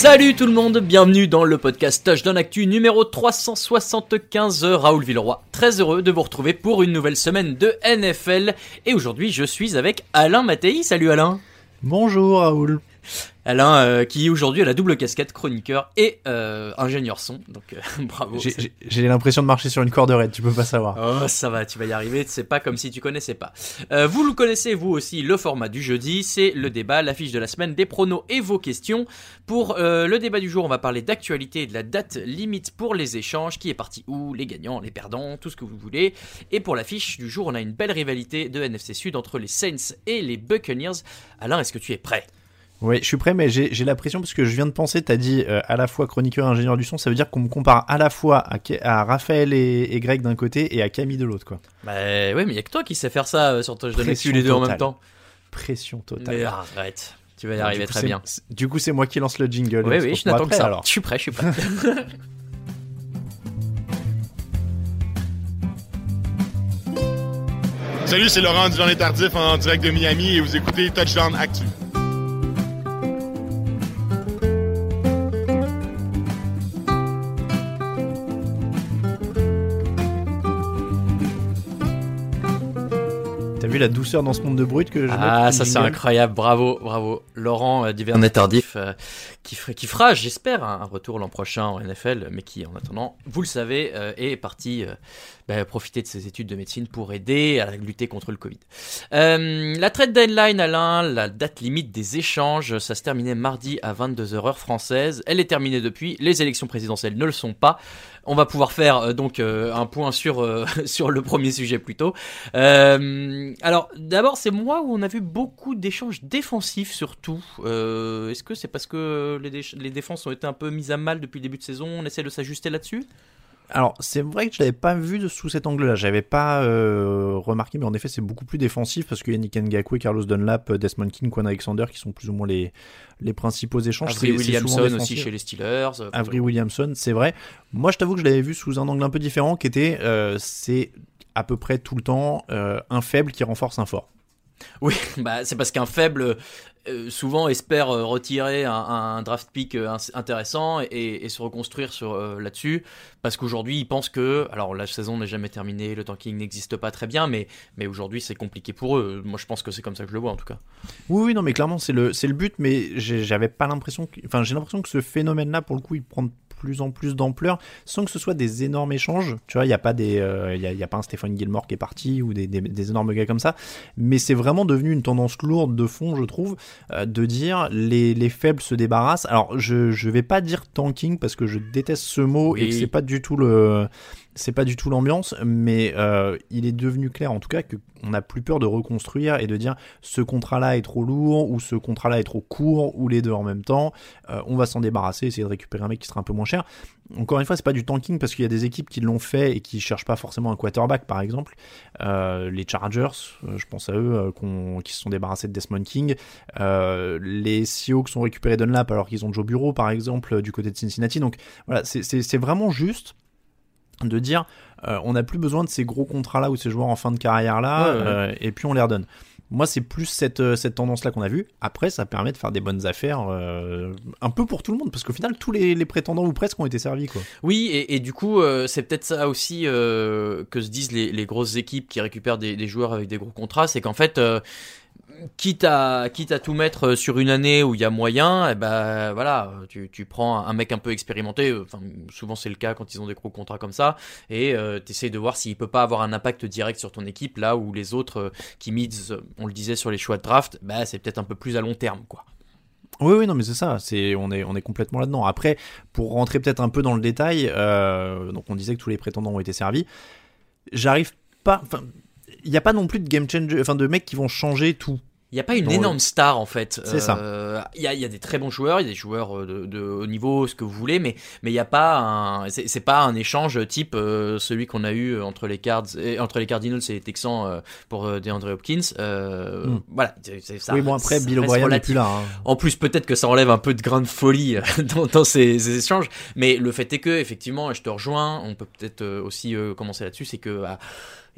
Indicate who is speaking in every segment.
Speaker 1: Salut tout le monde, bienvenue dans le podcast Touchdown Actu numéro 375. Raoul Villeroy, très heureux de vous retrouver pour une nouvelle semaine de NFL. Et aujourd'hui, je suis avec Alain Mattei. Salut Alain.
Speaker 2: Bonjour Raoul.
Speaker 1: Alain, euh, qui aujourd'hui a la double casquette chroniqueur et euh, ingénieur son. Donc euh, bravo.
Speaker 2: J'ai- l'impression de marcher sur une corde raide, tu peux pas savoir.
Speaker 1: Oh, ça va, tu vas y arriver. C'est pas comme si tu connaissais pas. Vous le connaissez, vous aussi, le format du jeudi. C'est le débat, l'affiche de la semaine, des pronos et vos questions. Pour le débat du jour, on va parler d'actualité et de la date limite pour les échanges. Qui est parti où Les gagnants, les perdants, tout ce que vous voulez. Et pour l'affiche du jour, on a une belle rivalité de NFC Sud entre les Saints et les Buccaneers. Alain, est-ce que tu es prêt?
Speaker 2: Oui, je suis prêt, mais j'ai j'ai la pression parce que je viens de penser, t'as dit euh, à la fois chroniqueur et ingénieur du son, ça veut dire qu'on me compare à la fois à, à Raphaël et, et Greg d'un côté et à Camille de l'autre, quoi.
Speaker 1: Bah ouais, mais il y a que toi qui sais faire ça euh, sur Touchdown Actu
Speaker 2: Pression
Speaker 1: les deux en même temps.
Speaker 2: Pression totale.
Speaker 1: Mais arrête, tu vas y arriver
Speaker 2: du coup,
Speaker 1: très
Speaker 2: c'est-
Speaker 1: bien.
Speaker 2: Du coup, c'est moi qui lance le jingle.
Speaker 1: Oui, oui, je n'attends que ça.
Speaker 2: alors.
Speaker 1: Je suis prêt, je suis prêt.
Speaker 3: Salut, c'est Laurent du Journée Tardif en direct de Miami et vous écoutez Touchdown Actu.
Speaker 2: Vu la douceur dans ce monde de brut que je
Speaker 1: Ah, ça c'est incroyable, bravo, bravo. Laurent euh, d'Hivernet Tardif, euh, qui, fera- qui fera, j'espère, un, un retour l'an prochain en NFL, mais qui, en attendant, vous le savez, euh, est parti euh, bah, profiter de ses études de médecine pour aider à lutter contre le Covid. Euh, la trade deadline, Alain, la date limite des échanges, ça se terminait mardi à 22h heure française. Elle est terminée depuis, les élections présidentielles ne le sont pas. On va pouvoir faire euh, donc euh, un point sur, sur le premier sujet plutôt. Alors d'abord c'est moi où on a vu beaucoup d'échanges défensifs surtout. Est-ce que c'est parce que les, les défenses ont été un peu mises à mal depuis le début de saison? On essaie de s'ajuster là-dessus?
Speaker 2: Alors, c'est vrai que je l'avais pas vu de- sous cet angle-là. J'avais pas euh, remarqué, mais en effet, c'est beaucoup plus défensif parce qu'il y a Nick Ngakwe, Carlos Dunlap, Desmond King, Quan Alexander qui sont plus ou moins les, les principaux échanges.
Speaker 1: Avery Williamson aussi chez les Steelers. euh,
Speaker 2: Avery Williamson, c'est vrai. Moi, je t'avoue que je l'avais vu sous un angle un peu différent, qui était, euh, c'est à peu près tout le temps euh, un faible qui renforce un fort.
Speaker 1: Oui, bah, c'est parce qu'un faible euh, souvent espère euh, retirer un, draft pick euh, intéressant et, se reconstruire sur là-dessus parce qu'aujourd'hui ils pensent que alors la saison n'est jamais terminée, le tanking n'existe pas très bien, mais mais aujourd'hui c'est compliqué pour eux. Moi je pense que c'est comme ça que je le vois en tout cas.
Speaker 2: Oui, oui, non, mais clairement, c'est le, c'est le but, mais j'avais pas l'impression enfin, j'ai l'impression que ce phénomène-là, pour le coup, il prend plus en plus d'ampleur, sans que ce soit des énormes échanges. Tu vois, il y a pas des, euh, y a, il y a pas un Stéphane Gilmore qui est parti ou des, des, des énormes gars comme ça, mais c'est vraiment devenu une tendance lourde de fond, je trouve, euh, de dire les, les faibles se débarrassent. Alors, je, je vais pas dire tanking parce que je déteste ce mot et
Speaker 1: Oui.
Speaker 2: que c'est pas du tout le, c'est pas du tout l'ambiance, mais euh, il est devenu clair en tout cas qu'on n'a plus peur de reconstruire et de dire ce contrat-là est trop lourd ou ce contrat-là est trop court ou les deux en même temps. Euh, on va s'en débarrasser, essayer de récupérer un mec qui sera un peu moins cher. Encore une fois, c'est pas du tanking parce qu'il y a des équipes qui l'ont fait et qui cherchent pas forcément un quarterback, par exemple. Euh, les Chargers, je pense à eux, qui se sont débarrassés de Desmond King. les Seahawks ont récupéré Dunlap alors qu'ils ont Joe Bureau, par exemple, du côté de Cincinnati. Donc voilà, c'est vraiment juste de dire euh, on n'a plus besoin de ces gros contrats là ou ces joueurs en fin de carrière là euh, et puis on les redonne. Moi, c'est plus cette, euh, cette tendance-là qu'on a vue. Après, ça permet de faire des bonnes affaires un peu pour tout le monde, parce qu'au final, tous les, prétendants ou presque ont été servis. Quoi.
Speaker 1: Oui, et, du coup, c'est peut-être ça aussi que se disent les, grosses équipes qui récupèrent des, des, joueurs avec des gros contrats, c'est qu'en fait, quitte à tout mettre sur une année où il y a moyen, et eh ben voilà, tu, prends un mec un peu expérimenté. Enfin, souvent c'est le cas quand ils ont des gros contrats comme ça, et euh, tu essayes de voir s'il peut pas avoir un impact direct sur ton équipe là où les autres euh, qui misent, on le disait sur les choix de draft, bah c'est peut-être un peu plus à long terme quoi.
Speaker 2: Oui, oui, non, mais c'est ça. C'est on est complètement là-dedans. Après, pour rentrer peut-être un peu dans le détail, euh, donc on disait que tous les prétendants ont été servis. J'arrive pas. Il n'y a pas non plus de game changer, enfin de mecs qui vont changer tout.
Speaker 1: Il n'y a pas une énorme star en fait.
Speaker 2: C'est ça.
Speaker 1: Euh, il y, a, y, a, des très bons joueurs, il y a des joueurs euh, de, de, haut niveau, ce que vous voulez, mais mais il n'y a pas un, c'est pas un échange type euh, celui qu'on a eu entre les Cards, entre les Cardinals et les Texans pour DeAndre Hopkins. Hmm. Voilà.
Speaker 2: Ça, oui bon après Bill O'Brien n'est plus là. Hein.
Speaker 1: En plus peut-être que ça enlève un peu de grain de folie dans, dans ces, échanges, mais le fait est que effectivement, je te rejoins, on peut peut-être aussi commencer là-dessus, c'est que bah,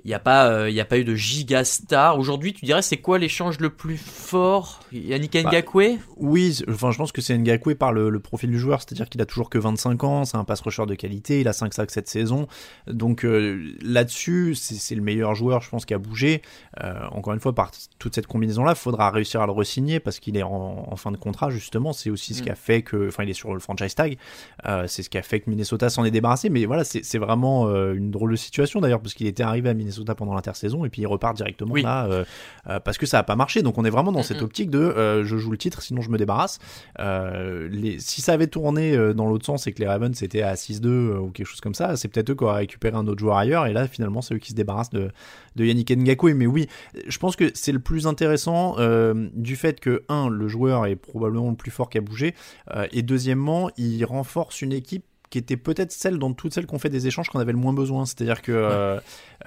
Speaker 1: il n'y a, pas, euh, il a pas eu de giga star. Aujourd'hui, tu dirais, c'est quoi l'échange le plus fort? Yannick bah, Ngakwe?
Speaker 2: Oui, enfin, je pense que c'est Ngakwe par le, profil du joueur, c'est-à-dire qu'il a toujours que 25 ans, c'est un pass rusher de qualité, il a 5 sacs cette saison. Donc euh, là-dessus, c'est le meilleur joueur, je pense, qui a bougé. Euh, encore une fois, par toute cette combinaison-là, il faudra réussir à le re-signer parce qu'il est en, fin de contrat, justement. C'est aussi ce qui a mm. fait que. Enfin, il est sur le franchise tag. c'est ce qui a fait que Minnesota s'en est débarrassé. Mais voilà, c'est vraiment une drôle de situation d'ailleurs, parce qu'il était arrivé à Minnesota Minnesota pendant l'intersaison et puis il repart directement là euh, euh, parce que ça a pas marché. Donc on est vraiment dans cette optique de euh, je joue le titre, sinon je me débarrasse. Les, si ça avait tourné dans l'autre sens et que les Ravens étaient à 6-2 ou quelque chose comme ça, c'est peut-être eux qui auraient récupéré un autre joueur ailleurs et là finalement c'est eux qui se débarrassent de, de Yannick Ngakwe. Mais oui, je pense que c'est le plus intéressant du fait que un le joueur est probablement le plus fort qui a bougé et deuxièmement il renforce une équipe qui était peut-être celle dans toutes celles qu'on fait des échanges qu'on avait le moins besoin. C'est-à-dire que euh,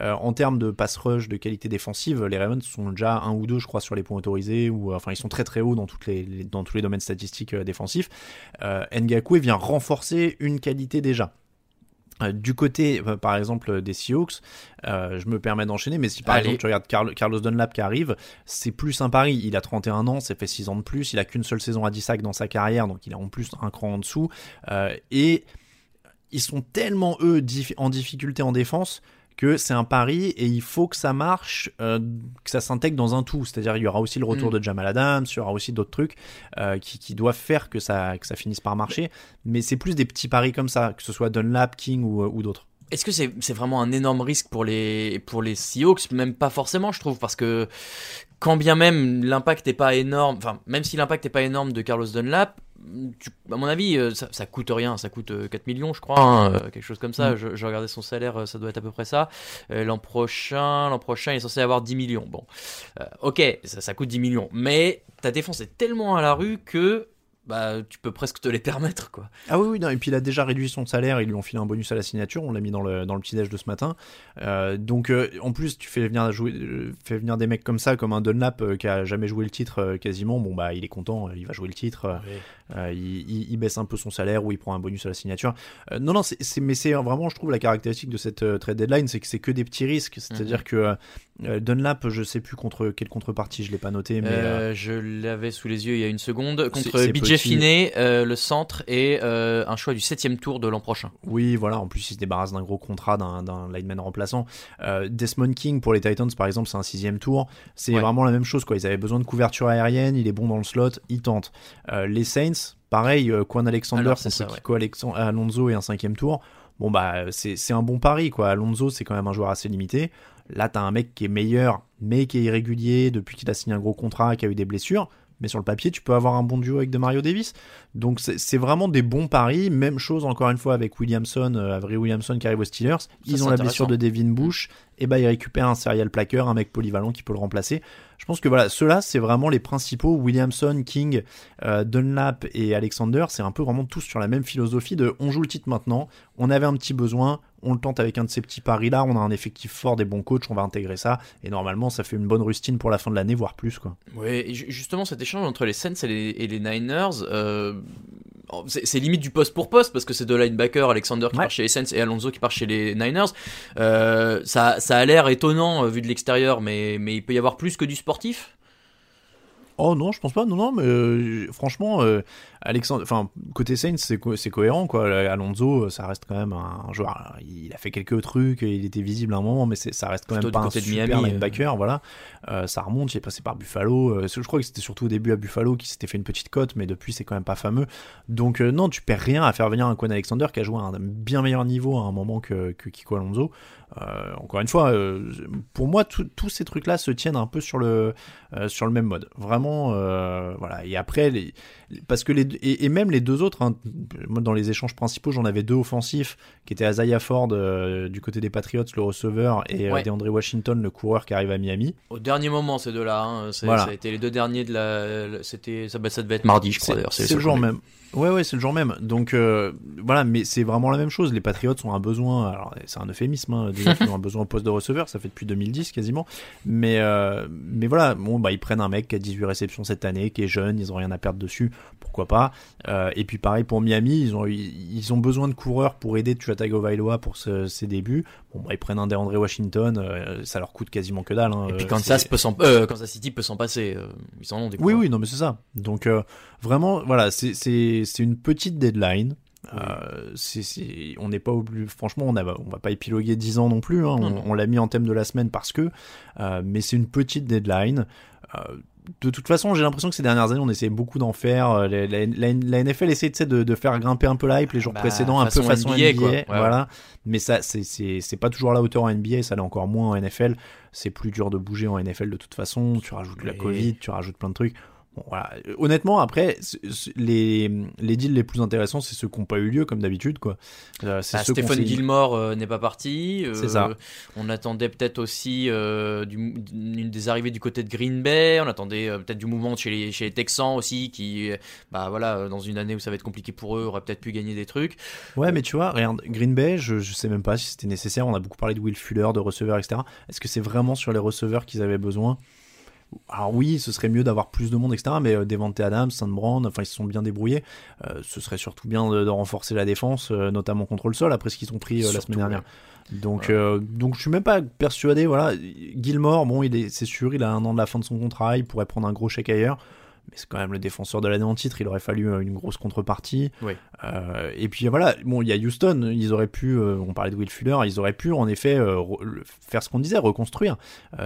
Speaker 2: euh, en termes de pass rush, de qualité défensive, les Ravens sont déjà un ou deux, je crois, sur les points autorisés, ou enfin ils sont très très hauts dans toutes les, dans tous les domaines statistiques euh, défensifs. Ngakwe vient renforcer une qualité déjà. Du côté, par exemple, des Seahawks, je me permets d'enchaîner, mais si par exemple tu regardes Carlos Dunlap qui arrive, c'est plus un pari. Il a 31 ans, c'est fait 6 ans de plus, il a qu'une seule saison à 10 sacs dans sa carrière, donc il a en plus un cran en dessous. et ils sont tellement eux en difficulté en défense que c'est un pari et il faut que ça marche, euh, que ça s'intègre dans un tout. C'est-à-dire il y aura aussi le retour mm. de Jamal Adams, il y aura aussi d'autres trucs euh, qui, doivent faire que ça, que ça finisse par marcher. Mais c'est plus des petits paris comme ça, que ce soit Dunlap, King ou, ou d'autres.
Speaker 1: Est-ce que c'est vraiment un énorme risque pour les, pour les Seahawks? Même pas forcément, je trouve, parce que quand bien même l'impact n'est pas énorme, enfin, même si l'impact n'est pas énorme de Carlos Dunlap, à mon avis, euh, ça, coûte rien, ça coûte 4 euh, millions, je crois, hein, euh, quelque chose comme ça. Mm. Je, regardais son salaire, ça doit être à peu près ça. l'an prochain, l'an prochain, il est censé avoir 10 millions. Bon, ok, ça, ça coûte 10 millions, mais ta défense est tellement à la rue que bah tu peux presque te les permettre quoi.
Speaker 2: Ah oui oui non, et puis il a déjà réduit son salaire, ils lui ont filé un bonus à la signature, on l'a mis dans le dans le petit déj de ce matin. Euh, donc euh, en plus tu fais venir jouer euh, fais venir des mecs comme ça comme un Dunlap qui a jamais joué le titre quasiment, bon bah il est content, il va jouer le titre. Il, il, baisse un peu son salaire ou il prend un bonus à la signature. non non, c'est mais c'est vraiment je trouve la caractéristique de cette trade deadline, c'est que c'est que des petits risques, c'est-à-dire mhm. que Dunlap, je sais plus contre quelle contrepartie, je l'ai pas noté mais
Speaker 1: je l'avais sous les yeux il y a une seconde contre BJ Finé, euh, le centre et euh, un choix du septième tour de l'an prochain.
Speaker 2: Oui, voilà. En plus, il se débarrasse d'un gros contrat d'un lineman remplaçant. Euh, Desmond King pour les Titans, par exemple, c'est un sixième tour. C'est vraiment la même chose. Quoi. Ils avaient besoin de couverture aérienne. Il est bon dans le slot. Il tente. les Saints, pareil. Quan Alexander c'est ça, Kiko Alonso et un cinquième tour. Bon bah c'est un bon pari quoi. Alonso c'est quand même un joueur assez limité. Là t'as un mec qui est meilleur mais qui est irrégulier depuis qu'il a signé un gros contrat, qui a eu des blessures mais sur le papier, tu peux avoir un bon duo avec de Mario Davis. Donc c'est vraiment des bons paris. Même chose encore une fois avec Williamson, euh, Avery Williamson qui arrive aux Steelers. Ils ont la blessure de Devin Bush. Et bah ils récupèrent un serial plaqueur, un mec polyvalent qui peut le remplacer. Je pense que voilà, ceux-là c'est vraiment les principaux. Williamson, King, euh, Dunlap et Alexander, c'est un peu vraiment tous sur la même philosophie de on joue le titre maintenant. On avait un petit besoin, on le tente avec un de ces petits paris là, on a un effectif fort, des bons coachs, on va intégrer ça, et normalement ça fait une bonne rustine pour la fin de l'année, voire plus quoi.
Speaker 1: Oui, justement cet échange entre les Saints et les, Niners, euh, c'est limite du poste pour poste parce que c'est deux linebackers, Alexander qui part chez les Saints et Alonso qui part chez les Niners. Euh, ça, ça a l'air étonnant vu de l'extérieur, mais, mais il peut y avoir plus que du sportif?
Speaker 2: Oh non, je pense pas. Non, non, mais euh, franchement, euh, Alexandre, enfin côté Saints, c'est c'est cohérent quoi. Alonso, ça reste quand même un, joueur. Il a fait quelques trucs, il était visible à un moment, mais ça reste quand même pas un super Miami, linebacker. Voilà, euh, ça remonte. Il est passé par Buffalo. je crois que c'était surtout au début à Buffalo qui s'était fait une petite cote, mais depuis c'est quand même pas fameux. Donc non, tu perds rien à faire venir un Quan Alexander qui a joué à un bien meilleur niveau à un moment que, que Kiko Alonso. Euh, encore une fois, euh, pour moi, tous ces trucs-là se tiennent un peu sur le, euh, sur le même mode. Vraiment, voilà. Et après, les, parce que les et, même les deux autres, hein, moi dans les échanges principaux, j'en avais deux offensifs qui étaient Isaiah Ford du côté des Patriots, le receveur, et ouais. DeAndre Washington, le coureur qui arrive à Miami.
Speaker 1: Au dernier moment, ces deux-là, hein, ça a été les deux derniers de la, c'était ça, ça devait être mardi, je crois d'ailleurs.
Speaker 2: C'est le jour même. Ouais, ouais, c'est le jour même. Donc euh, voilà, mais c'est vraiment la même chose. Les Patriots ont un besoin. Alors c'est un euphémisme. Hein, déjà ont un besoin au poste de receveur. Ça fait depuis 2010 quasiment. Mais euh, mais voilà, bon bah ils prennent un mec qui a 18 réceptions cette année, qui est jeune, ils ont rien à perdre dessus. Pourquoi pas euh, Et puis pareil pour Miami, ils ont ils ont besoin de coureurs pour aider Tua Tagovailoa pour ses débuts. Bon bah ils prennent un DeAndre Washington. Euh, ça leur coûte quasiment que dalle. Hein,
Speaker 1: Et puis Kansas peut s'en, Kansas City peut s'en passer. ils en ont des.
Speaker 2: Oui oui non mais c'est ça. Donc vraiment voilà c'est une petite deadline. Euh, on n'est pas obligé, franchement, on, a, on va pas épiloguer 10 ans non plus. Hein. on, l'a mis en thème de la semaine parce que, euh, mais c'est une petite deadline. Euh, de toute façon, j'ai l'impression que ces dernières années, on essayait beaucoup d'en faire. La, la, NFL essaie de, de, faire grimper un peu l'hype les jours bah, précédents, un peu façon NBA, voilà. Mais ça, c'est pas toujours à la hauteur en NBA, ça l'est encore moins en NFL. C'est plus dur de bouger en NFL de toute façon. Tu rajoutes la Covid, tu rajoutes plein de trucs. Bon, voilà. Honnêtement, après, les, les deals les plus intéressants, c'est ceux qui n'ont pas eu lieu, comme d'habitude. quoi.
Speaker 1: Euh, bah, Stephen Gilmore euh, n'est pas parti. Euh, c'est ça. On attendait peut-être aussi du, une des arrivées du côté de Green Bay. On attendait peut-être du mouvement chez les, chez les Texans aussi, qui, bah voilà, dans une année où ça va être compliqué pour eux, auraient peut-être pu gagner des trucs.
Speaker 2: Ouais, mais tu vois, regarde, Green Bay, je, je sais même pas si c'était nécessaire. On a beaucoup parlé de Will Fuller, de receveurs, etc. Est-ce que c'est vraiment sur les receveurs qu'ils avaient besoin? Alors oui, ce serait mieux d'avoir plus de monde, etc. Mais euh, Devante Adams, Brand, enfin ils se sont bien débrouillés. Euh, ce serait surtout bien de, renforcer la défense, euh, notamment contre le sol, après ce qu'ils ont pris la semaine dernière. Donc, donc je suis même pas persuadé. Voilà, Gilmore, bon, il est, c'est sûr, il a un an de la fin de son contrat, il pourrait prendre un gros chèque ailleurs mais c'est quand même le défenseur de l'année en titre, il aurait fallu euh, une grosse contrepartie. Euh, et puis voilà, bon, il y a Houston, ils auraient pu, euh, on parlait de Will Fuller, ils auraient pu en effet faire ce qu'on disait, reconstruire.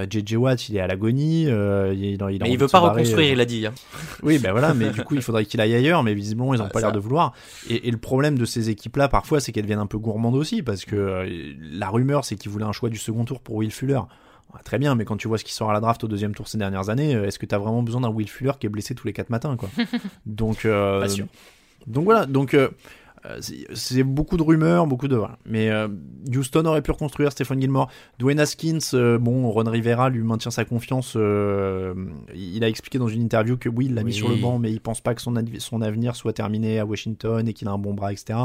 Speaker 2: JJ Watt, il est à l'agonie, il,
Speaker 1: il, mais il veut pas reconstruire, il a dit. Hein.
Speaker 2: Oui, ben voilà, mais du coup, il faudrait qu'il aille ailleurs, mais visiblement, ils n'ont pas l'air de vouloir. Et, et, le problème de ces équipes-là, parfois, c'est qu'elles deviennent un peu gourmandes aussi, parce que la rumeur, c'est qu'ils voulaient un choix du second tour pour Will Fuller. Très bien, mais quand tu vois ce qui sort à la draft au deuxième tour ces dernières années, euh, est-ce que tu as vraiment besoin d'un Will Fuller qui est blessé tous les quatre matins quoi? Donc, euh, donc voilà, donc euh, c'est beaucoup de rumeurs, beaucoup de Mais Houston aurait pu reconstruire Stephen Gilmore. Dwayne Haskins, bon, Ron Rivera lui maintient sa confiance. il a expliqué dans une interview que oui, il l'a mis sur le banc, mais il pense pas que son, son avenir soit terminé à Washington et qu'il a un bon bras, etc.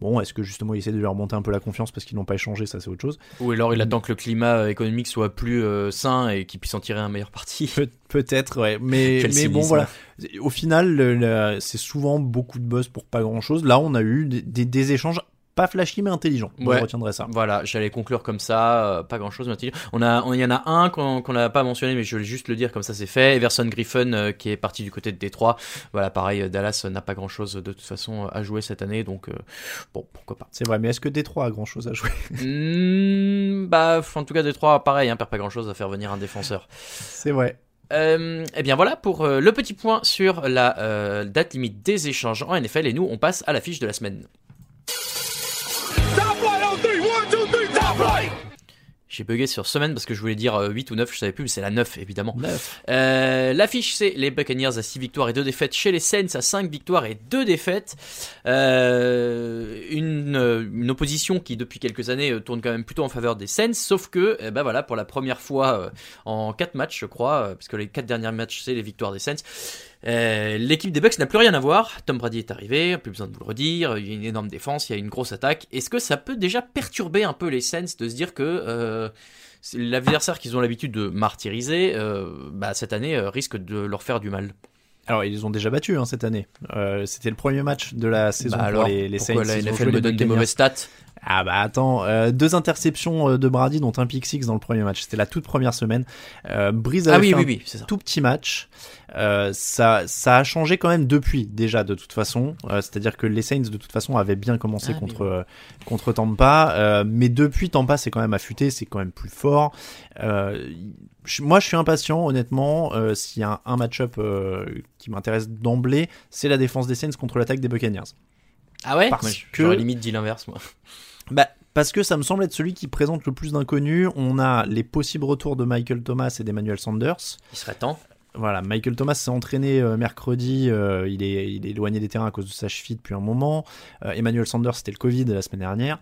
Speaker 2: Bon, est-ce que justement il essaie de lui remonter un peu la confiance parce qu'ils n'ont pas échangé, ça c'est autre chose.
Speaker 1: Ou alors il attend que le climat euh, économique soit plus euh, sain et qu'il puisse en tirer un meilleur parti.
Speaker 2: Peut-être, ouais. Mais, mais bon, voilà. Au final, c'est souvent beaucoup de buzz pour pas grand chose. Là, on a eu des, des échanges pas flashy mais intelligent. je retiendrai ça.
Speaker 1: Voilà, j'allais conclure comme ça, euh, pas grand chose mais intelligent. On a, il y en a un qu'on n'a pas mentionné, mais je vais juste le dire comme ça c'est fait. Everson Griffin euh, qui est parti du côté de Détroit. Voilà, pareil, euh, Dallas n'a pas grand chose de toute façon à jouer cette année, donc bon, pourquoi pas.
Speaker 2: C'est vrai, mais est-ce que Détroit a grand chose à jouer?
Speaker 1: Hmm, Bah, en tout cas Détroit, pareil, hein, perd pas grand chose à faire venir un défenseur.
Speaker 2: C'est vrai.
Speaker 1: Euh, eh bien voilà pour le petit point sur la date limite des échanges en NFL et nous on passe à la fiche de la semaine. J'ai bugué sur semaine parce que je voulais dire euh, 8 ou 9, je savais plus, mais c'est la 9 évidemment.
Speaker 2: Neuf.
Speaker 1: Euh, L'affiche, c'est les Buccaneers à 6 victoires et 2 défaites chez les Saints à 5 victoires et 2 défaites. Euh, une, euh, une opposition qui, depuis quelques années, euh, tourne quand même plutôt en faveur des Saints. Sauf que, eh ben voilà, pour la première fois euh, en 4 matchs, je crois, euh, parce que les 4 derniers matchs, c'est les victoires des Saints. Euh, L'équipe des Bucks n'a plus rien à voir. Tom Brady est arrivé, plus besoin de vous le redire. Il y a une énorme défense, il y a une grosse attaque. Est-ce que ça peut déjà perturber un peu les Saints de se dire que euh, l'adversaire qu'ils ont l'habitude de martyriser, euh, bah, cette année risque de leur faire du mal?
Speaker 2: Alors, ils les ont déjà battus hein, cette année. C'était le premier match de la saison
Speaker 1: Bah
Speaker 2: pour
Speaker 1: alors,
Speaker 2: les, les Saints.
Speaker 1: pourquoi la NFL me donne des mauvaises stats?
Speaker 2: Ah bah attends, euh, deux interceptions euh, de Brady, dont un pick six dans le premier match. C'était la toute première semaine. Euh, Breeze avait
Speaker 1: Ah oui,
Speaker 2: fait
Speaker 1: oui,
Speaker 2: un
Speaker 1: oui, c'est ça.
Speaker 2: tout petit match. Euh, ça, ça a changé quand même depuis déjà de toute façon. Euh, C'est-à-dire que les Saints de toute façon avaient bien commencé
Speaker 1: Ah,
Speaker 2: contre contre Tampa, euh, mais depuis Tampa c'est quand même affûté, c'est quand même plus fort. Euh, moi je suis impatient honnêtement. Euh, S'il y a un, un match-up euh, qui m'intéresse d'emblée, c'est la défense des Saints contre l'attaque des Buccaneers.
Speaker 1: Ah ouais?
Speaker 2: Parce
Speaker 1: Moi,
Speaker 2: que-
Speaker 1: limite dit l'inverse, moi.
Speaker 2: Bah, parce que ça me semble être celui qui présente le plus d'inconnus. On a les possibles retours de Michael Thomas et d'Emmanuel Sanders.
Speaker 1: Il serait temps.
Speaker 2: Voilà, Michael Thomas s'est entraîné euh, mercredi. euh, il, est, il est éloigné des terrains à cause de sa cheville depuis un moment. Euh, Emmanuel Sanders, c'était le Covid la semaine dernière.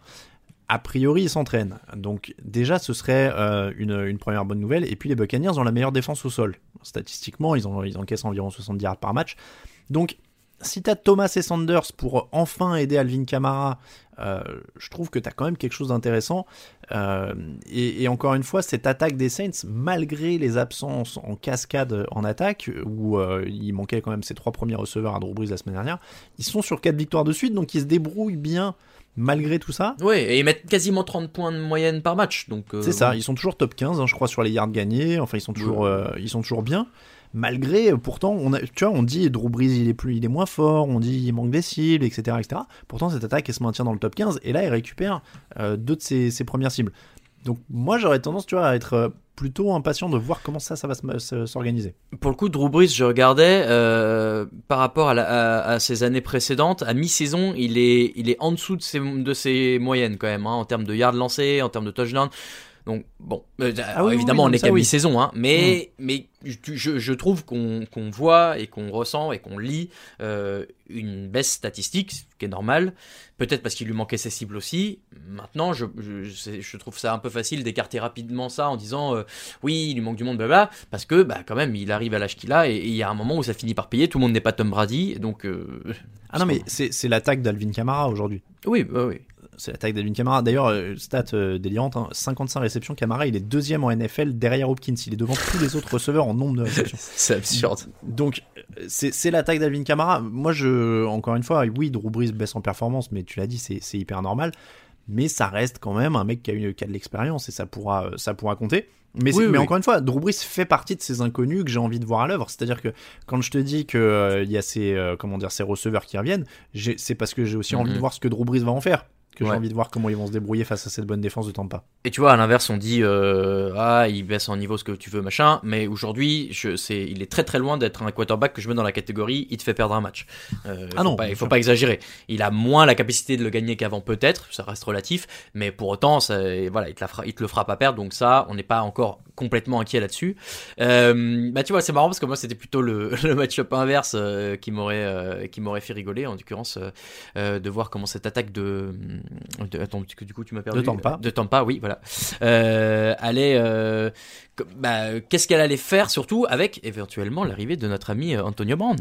Speaker 2: A priori, il s'entraîne. Donc, déjà, ce serait euh, une, une première bonne nouvelle. Et puis, les Buccaneers ont la meilleure défense au sol. Statistiquement, ils, ont, ils encaissent environ 70 yards par match. Donc, si tu as Thomas et Sanders pour enfin aider Alvin Kamara, euh, je trouve que tu as quand même quelque chose d'intéressant. Euh, et, et encore une fois, cette attaque des Saints, malgré les absences en cascade en attaque, où euh, il manquait quand même ses trois premiers receveurs à Drew Brees la semaine dernière, ils sont sur quatre victoires de suite, donc ils se débrouillent bien malgré tout ça.
Speaker 1: Ouais, et ils mettent quasiment 30 points de moyenne par match. donc.
Speaker 2: C'est ça, ils sont toujours top 15, hein, je crois, sur les yards gagnés. Enfin, ils sont toujours, ils sont toujours bien. Malgré, euh, pourtant, on a, tu vois, on dit Drew Brees il est plus, il est moins fort, on dit il manque des cibles, etc., etc. Pourtant, cette attaque elle se maintient dans le top 15 et là, il récupère euh, deux de ses, premières cibles. Donc, moi, j'aurais tendance, tu vois, à être euh, plutôt impatient de voir comment ça, ça va se- se- s'organiser.
Speaker 1: Pour le coup, Drew Brees, je regardais par rapport à, ses années précédentes, à mi-saison, il est, il est en dessous de ses, moyennes quand même, hein, en termes de yards lancés, en termes de touchdown. Donc bon, euh,
Speaker 2: oui, oui,
Speaker 1: évidemment,
Speaker 2: oui,
Speaker 1: on est qu'à
Speaker 2: oui.
Speaker 1: mi-saison, hein, mais mais je, je- trouve qu'on qu'on voit et qu'on ressent et qu'on lit euh, une baisse statistique, ce qui est normal. Peut-être parce qu'il lui manquait ses cibles aussi. Maintenant, je, je, je trouve ça un peu facile d'écarter rapidement ça en disant euh, oui, il lui manque du monde, blabla, parce que bah quand même, il arrive à l'âge qu'il a et il y a un moment où ça finit par payer. Tout le monde n'est pas Tom Brady, donc euh,
Speaker 2: Ah non, mais c'est c'est l'attaque d'Alvin Kamara aujourd'hui.
Speaker 1: oui, oui, oui.
Speaker 2: C'est l'attaque d'Alvin Kamara. D'ailleurs, euh, stat euh, délirante, hein, 55 réceptions. Kamara, il est deuxième en NFL derrière Hopkins. Il est devant tous les autres receveurs en nombre de réceptions.
Speaker 1: C'est absurde.
Speaker 2: Donc, euh, c'est l'attaque d'Alvin Kamara. Moi, je, encore une fois, oui, Drew Brees baisse en performance, mais tu l'as dit, c'est hyper normal. Mais ça reste quand même un mec qui a, eu, qui a de l'expérience et ça pourra, euh, ça pourra compter. Mais,
Speaker 1: Oui,
Speaker 2: mais
Speaker 1: oui.
Speaker 2: encore une fois, Drew Brees fait partie de ces inconnus que j'ai envie de voir à l'œuvre. C'est-à-dire que quand je te dis que euh, il y a ces, euh, comment dire, ces receveurs qui reviennent, c'est parce que j'ai aussi envie
Speaker 1: Mhm.
Speaker 2: de voir ce que Drew Brees va en faire. Que j'ai
Speaker 1: Ouais.
Speaker 2: envie de voir comment ils vont se débrouiller face à cette bonne défense de Tampa.
Speaker 1: Et tu vois, à l'inverse, on dit euh, ah, il baisse en niveau ce que tu veux, machin. Mais aujourd'hui, il est très très loin d'être un quarterback que je mets dans la catégorie il te fait perdre un match. Euh,
Speaker 2: Ah non,
Speaker 1: pas, il faut pas exagérer. Il a moins la capacité de le gagner qu'avant, peut-être. Ça reste relatif, mais pour autant, ça, voilà, il te, la fera, il te le fera pas perdre. Donc ça, on n'est pas encore complètement inquiet là-dessus. Euh, bah tu vois, c'est marrant parce que moi, c'était plutôt le, le match-up inverse euh, qui m'aurait euh, qui m'aurait fait rigoler, en l'occurrence, de voir comment cette attaque de, de attends, que du coup tu m'as perdu
Speaker 2: De Tampa.
Speaker 1: de Tampa, oui, voilà, euh, allait, euh, bah, qu'est-ce qu'elle allait faire surtout avec éventuellement l'arrivée de notre ami euh, Antonio Brown.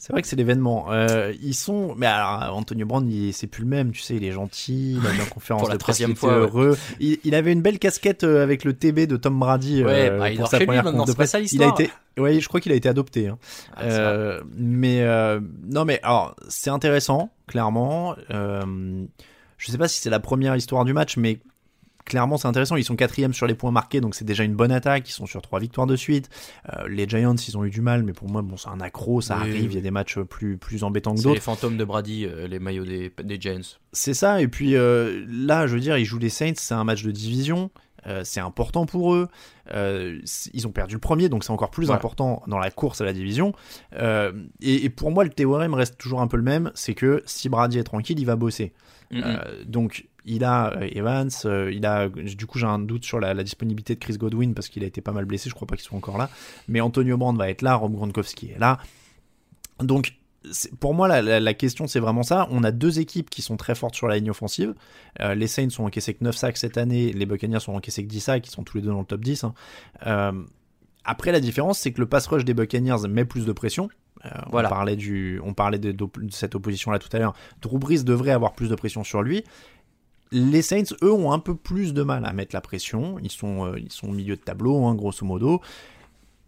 Speaker 2: C'est vrai que c'est l'événement. Euh, ils sont, mais alors Antonio il- c'est plus le même. Tu sais, il est gentil, il a une conférence
Speaker 1: Pour la
Speaker 2: de
Speaker 1: troisième fois, ouais.
Speaker 2: heureux. Il, il avait une belle casquette euh, avec le TB de Tom Brady
Speaker 1: Ouais,
Speaker 2: euh,
Speaker 1: bah, il
Speaker 2: pour sa
Speaker 1: lui
Speaker 2: première conf de presse.
Speaker 1: ça,
Speaker 2: il a été, ouais, je crois qu'il a été adopté. Hein.
Speaker 1: Ah.
Speaker 2: Euh, mais euh, non, mais alors c'est intéressant, clairement. Je sais pas si c'est la première histoire du match, mais clairement c'est intéressant. Ils sont quatrième sur les points marqués, donc c'est déjà une bonne attaque. Ils sont sur trois victoires de suite. Euh, les Giants, ils ont eu du mal, mais pour moi, bon, c'est un accro, ça
Speaker 1: Oui,
Speaker 2: arrive.
Speaker 1: oui.
Speaker 2: Il y a des matchs plus plus embêtants que
Speaker 1: C'est les
Speaker 2: d'autres.
Speaker 1: fantômes de Brady, euh, les maillots des, des Giants.
Speaker 2: C'est ça. Et puis euh, là, je veux dire, ils jouent les Saints, c'est un match de division. C'est important pour eux. Ils ont perdu le premier, donc c'est encore plus
Speaker 1: Voilà.
Speaker 2: important dans la course à la division. Et, et pour moi, le théorème reste toujours un peu le même, c'est que si Brady est tranquille, il va bosser. Euh, donc il a euh, Evans, euh, il a du coup j'ai un doute sur la, disponibilité de Chris Godwin parce qu'il a été pas mal blessé, je crois pas qu'il soit encore là. Mais Antonio Brand va être là, Rob Gronkowski est là. Donc pour moi la, question c'est vraiment ça. On a deux équipes qui sont très fortes sur la ligne offensive. Les Saints ont encaissé que 9 sacs cette année, les Buccaneers ont encaissé que 10 sacs, ils sont tous les deux dans le top 10. hein. Euh, après la différence c'est que le pass rush des Buccaneers met plus de pression. Euh,
Speaker 1: Voilà.
Speaker 2: On parlait, du, on parlait de, cette opposition-là tout à l'heure. Drew Brees devrait avoir plus de pression sur lui. Les Saints, eux, ont un peu plus de mal à mettre la pression. Ils sont, euh, ils sont au milieu de tableau, hein, grosso modo.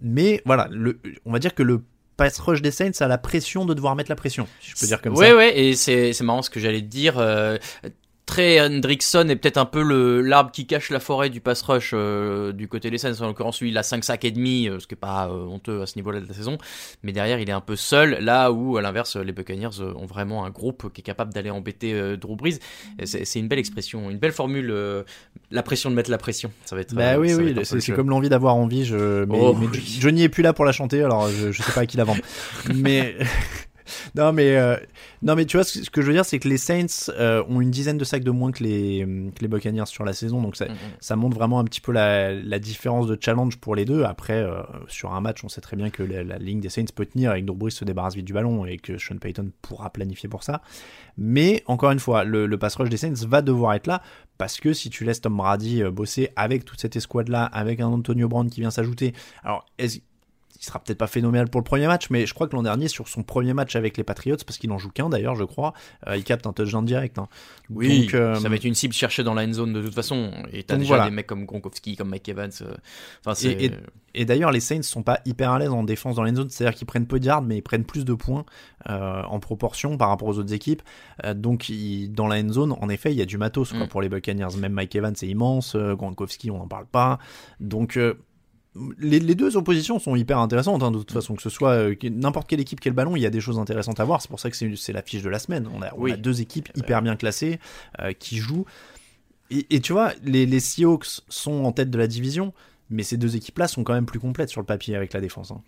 Speaker 2: Mais voilà, le, on va dire que le pass rush des Saints a la pression de devoir mettre la pression, si je peux dire comme
Speaker 1: ouais,
Speaker 2: ça.
Speaker 1: Ouais, et c'est c'est marrant ce que j'allais te dire. Euh, Trey Hendrickson est peut-être un peu le l'arbre qui cache la forêt du pass rush euh, du côté des Saints. En l'occurrence, lui, il a 5 sacs et demi, euh, ce qui est pas euh, honteux à ce niveau-là de la saison. Mais derrière, il est un peu seul, là où, à l'inverse, les Buccaneers ont vraiment un groupe qui est capable d'aller embêter euh, Drew Brees. C'est une belle expression, une belle formule. la pression de mettre la pression. Ça va être.
Speaker 2: Bah oui, oui, c'est comme l'envie d'avoir envie. Je... Mais,
Speaker 1: Oh,
Speaker 2: mais
Speaker 1: oui.
Speaker 2: Johnny est plus là pour la chanter, alors je, je sais pas à qui la vendre. mais non, mais euh, non, mais tu vois, ce que je veux dire, c'est que les Saints euh, ont une dizaine de sacs de moins que les, que les Buccaneers sur la saison, donc ça,
Speaker 1: Mhm.
Speaker 2: ça montre vraiment un petit peu la, la différence de challenge pour les deux. Après, euh, sur un match, on sait très bien que la, la ligne des Saints peut tenir et que Drew se débarrasse vite du ballon et que Sean Payton pourra planifier pour ça. Mais encore une fois, le, le pass rush des Saints va devoir être là parce que si tu laisses Tom Brady bosser avec toute cette escouade-là, avec un Antonio Brown qui vient s'ajouter, alors est-ce- il sera peut-être pas phénoménal pour le premier match, mais je crois que l'an dernier, sur son premier match avec les Patriots, parce qu'il en joue qu'un d'ailleurs, je crois, euh, il capte un touchdown direct. hein.
Speaker 1: Oui,
Speaker 2: Donc, euh,
Speaker 1: ça va être une cible cherchée dans la end zone de toute façon. Et t'as déjà
Speaker 2: voilà.
Speaker 1: des mecs comme Gronkowski, comme Mike Evans. euh, Enfin.
Speaker 2: Et- Et d'ailleurs, les Saints sont pas hyper à l'aise en défense dans l'end zone, c'est-à-dire qu'ils prennent peu de yards, mais ils prennent plus de points euh, en proportion par rapport aux autres équipes. Donc, dans la end zone, en effet, il y a du matos quoi,
Speaker 1: Mm.
Speaker 2: pour les Buccaneers. Même Mike Evans, c'est immense. Gronkowski, on n'en parle pas. Donc, les, les deux oppositions sont hyper intéressantes, hein, de toute façon, que ce soit euh, n'importe quelle équipe qui ait le ballon, il y a des choses intéressantes à voir. C'est pour ça que c'est c'est la fiche de la semaine. On a, on
Speaker 1: Oui.
Speaker 2: a deux équipes hyper bien classées euh, qui jouent. Et, et tu vois, les, les Seahawks sont en tête de la division, mais ces deux équipes-là sont quand même plus complètes sur le papier avec la défense. hein.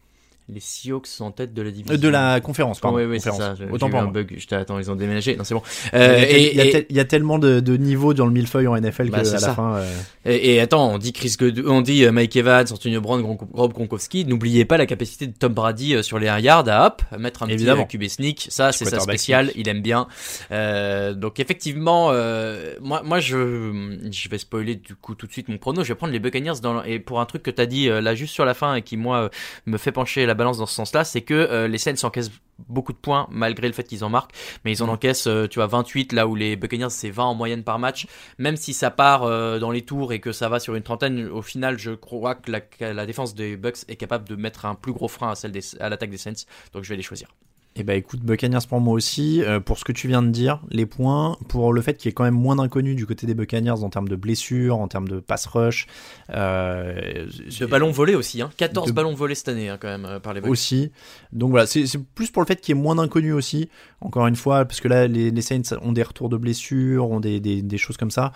Speaker 1: Les Seahawks sont en tête de la division.
Speaker 2: Euh, De la conférence, pardon.
Speaker 1: oui, oui, c'est ça.
Speaker 2: Autant pour
Speaker 1: un
Speaker 2: moi.
Speaker 1: bug. J'étais, attends, ils ont déménagé. Non, c'est bon.
Speaker 2: Il y a
Speaker 1: Euh,
Speaker 2: tel-
Speaker 1: et,
Speaker 2: il y a
Speaker 1: et-
Speaker 2: tel- il y a tellement de, de niveaux dans le millefeuille en NFL
Speaker 1: Bah,
Speaker 2: que à
Speaker 1: ça.
Speaker 2: la fin. euh,
Speaker 1: Et, et attends, on dit Chris God- on dit Mike Evans, Antonio Brown, Rob Gronkowski. N'oubliez pas la capacité de Tom Brady sur les 1 yard à hop, mettre un
Speaker 2: Évidemment.
Speaker 1: petit QB sneak. Ça, c'est sa spéciale. Il aime bien. Euh, donc effectivement, moi, moi, je, je vais spoiler du coup tout de suite mon prono. Je vais prendre les Buccaneers dans, et pour un truc que t'as dit là juste sur la fin et qui moi me fait pencher la balance dans ce sens-là, c'est que euh, les Saints encaissent beaucoup de points malgré le fait qu'ils en marquent, mais ils en encaissent, euh, tu vois, 28 là où les Buccaneers c'est 20 en moyenne par match. Même si ça part euh, dans les tours et que ça va sur une trentaine, au final, je crois que la, défense des Bucks est capable de mettre un plus gros frein à celle des, à l'attaque des Saints. Donc je vais les choisir.
Speaker 2: Eh ben écoute, Buccaneers pour moi aussi. Euh, pour ce que tu viens de dire, les points, pour le fait qu'il y ait quand même moins d'inconnus du côté des Buccaneers en termes de blessures, en termes de pass rush. Euh,
Speaker 1: De ballons volés aussi, hein. 14
Speaker 2: De-
Speaker 1: ballons volés cette année hein, quand même euh, par les Bucks.
Speaker 2: aussi. Donc voilà, c'est c'est plus pour le fait qu'il y ait moins d'inconnus aussi. Encore une fois, parce que là, les, les Saints ont des retours de blessures, ont des, des, des choses comme ça.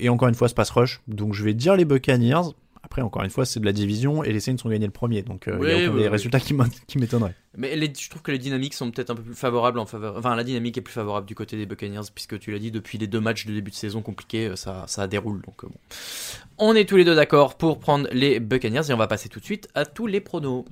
Speaker 2: Et encore une fois, ce pass rush. Donc je vais dire les Buccaneers. Après, encore une fois, c'est de la division et les Saints ont gagné le premier. Donc euh, il y a
Speaker 1: oui,
Speaker 2: des
Speaker 1: oui.
Speaker 2: résultats qui m'étonneraient.
Speaker 1: Mais les- je trouve que les dynamiques sont peut-être un peu plus favorables en faveur. Enfin, la dynamique est plus favorable du côté des Buccaneers, puisque tu l'as dit, depuis les deux matchs de début de saison compliqués, euh, ça, ça déroule. Donc, euh, bon. On est tous les deux d'accord pour prendre les Buccaneers et on va passer tout de suite à tous les pronos.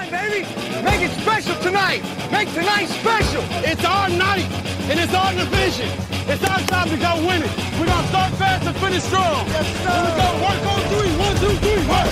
Speaker 4: Time, baby. Make it special tonight. Make tonight special. It's our night, and it's our division. It's our time to go win it. We're gonna start fast and finish strong. Yes, sir. And we gonna work on three. One, two, three, work.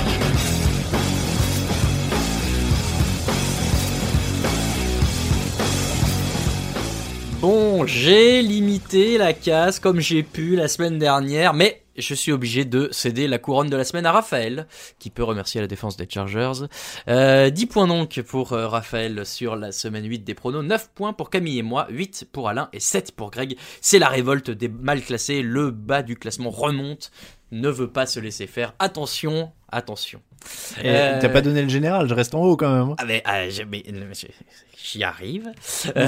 Speaker 1: Bon, j'ai limité la casse comme j'ai pu la semaine dernière, mais je suis obligé de céder la couronne de la semaine à Raphaël, qui peut remercier la défense des Chargers. Euh, 10 points donc pour euh, Raphaël sur la semaine 8 des pronos, 9 points pour Camille et moi, 8 pour Alain et 7 pour Greg. C'est la révolte des mal classés, le bas du classement remonte, ne veut pas se laisser faire. Attention, attention.
Speaker 2: Et
Speaker 1: Euh,
Speaker 2: T'as pas donné le général, je reste en haut quand même.
Speaker 1: Ah mais, ah, j'y arrive. Euh,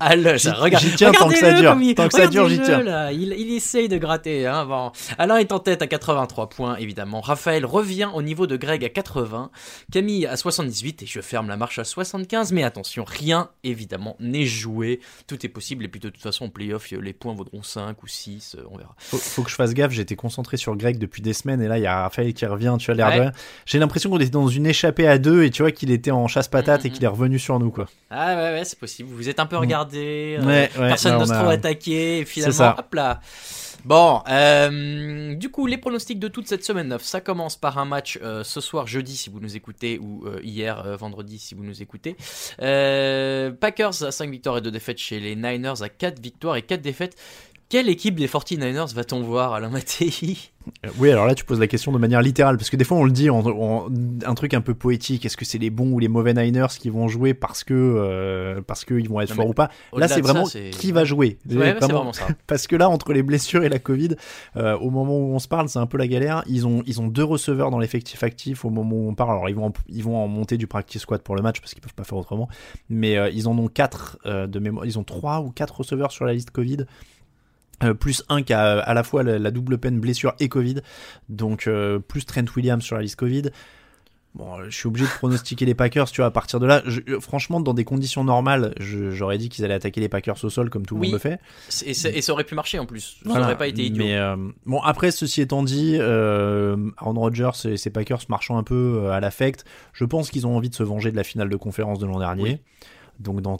Speaker 1: alors,
Speaker 2: J'y-
Speaker 1: regarde,
Speaker 2: j'y tiens tant que ça dure.
Speaker 1: il-
Speaker 2: Tant que ça dure, j'y tiens.
Speaker 1: là. Il, il essaye de gratter. Hein, bon. Alain est en tête à 83 points, évidemment. Raphaël revient au niveau de Greg à 80. Camille à 78 et je ferme la marche à 75. Mais attention, rien évidemment n'est joué. Tout est possible et puis de toute façon en playoff, les points vaudront 5 ou 6, euh, on verra.
Speaker 2: Faut, faut que je fasse gaffe, j'étais concentré sur Greg depuis des semaines et là il y a Raphaël qui revient, tu as l'air
Speaker 1: Ouais.
Speaker 2: de. J'ai l'impression qu'on était dans une échappée à deux et tu vois qu'il était en chasse-patate et
Speaker 1: Mhm.
Speaker 2: qu'il est revenu sur nous quoi.
Speaker 1: Ah ouais, ouais, c'est possible. Vous êtes un peu regardé. euh,
Speaker 2: Mm. Ouais, ouais,
Speaker 1: personne
Speaker 2: là,
Speaker 1: n'ose
Speaker 2: on a-
Speaker 1: trop attaquer. Et finalement,
Speaker 2: ça.
Speaker 1: hop là. Bon, euh, du coup, les pronostics de toute cette semaine 9, ça commence par un match euh, ce soir jeudi si vous nous écoutez ou euh, hier euh, vendredi si vous nous écoutez. Euh, Packers à 5 victoires et 2 défaites chez les Niners à 4 victoires et 4 défaites. Quelle équipe des 49ers va-t-on voir, Alain Mattei?
Speaker 2: Euh, Oui, alors là tu poses la question de manière littérale parce que des fois on le dit en, en- un truc un peu poétique. Est-ce que c'est les bons ou les mauvais Niners qui vont jouer parce que euh, parce qu'ils vont être
Speaker 1: Non,
Speaker 2: forts ou pas? Là c'est
Speaker 1: ça,
Speaker 2: vraiment qui va jouer.
Speaker 1: Ouais,
Speaker 2: Vraiment.
Speaker 1: vraiment ça.
Speaker 2: Parce que là, entre les blessures et la Covid, euh, au moment où on se parle, c'est un peu la galère. Ils ont, ils ont deux receveurs dans l'effectif actif au moment où on parle. Alors, ils vont, en, ils vont en monter du practice squad pour le match parce qu'ils peuvent pas faire autrement. Mais euh, ils en ont quatre de mémoire. Ils ont trois ou quatre receveurs sur la liste Covid. Euh, plus un qui a à la fois la, la double peine blessure et Covid. Donc, euh, plus Trent Williams sur la liste Covid. Bon, euh, je suis obligé de pronostiquer les Packers, tu vois, à partir de là. Je- franchement, dans des conditions normales, j'aurais dit qu'ils allaient attaquer les Packers au sol comme tout le
Speaker 1: Oui.
Speaker 2: monde le fait.
Speaker 1: Et, ça- et ça aurait pu marcher en plus. Ça
Speaker 2: Voilà.
Speaker 1: aurait pas été idiot.
Speaker 2: Mais euh, bon, après, ceci étant dit, euh, Aaron Rodgers et ses Packers marchant un peu à l'affect, je pense qu'ils ont envie de se venger de la finale de conférence de l'an dernier. Donc, dans,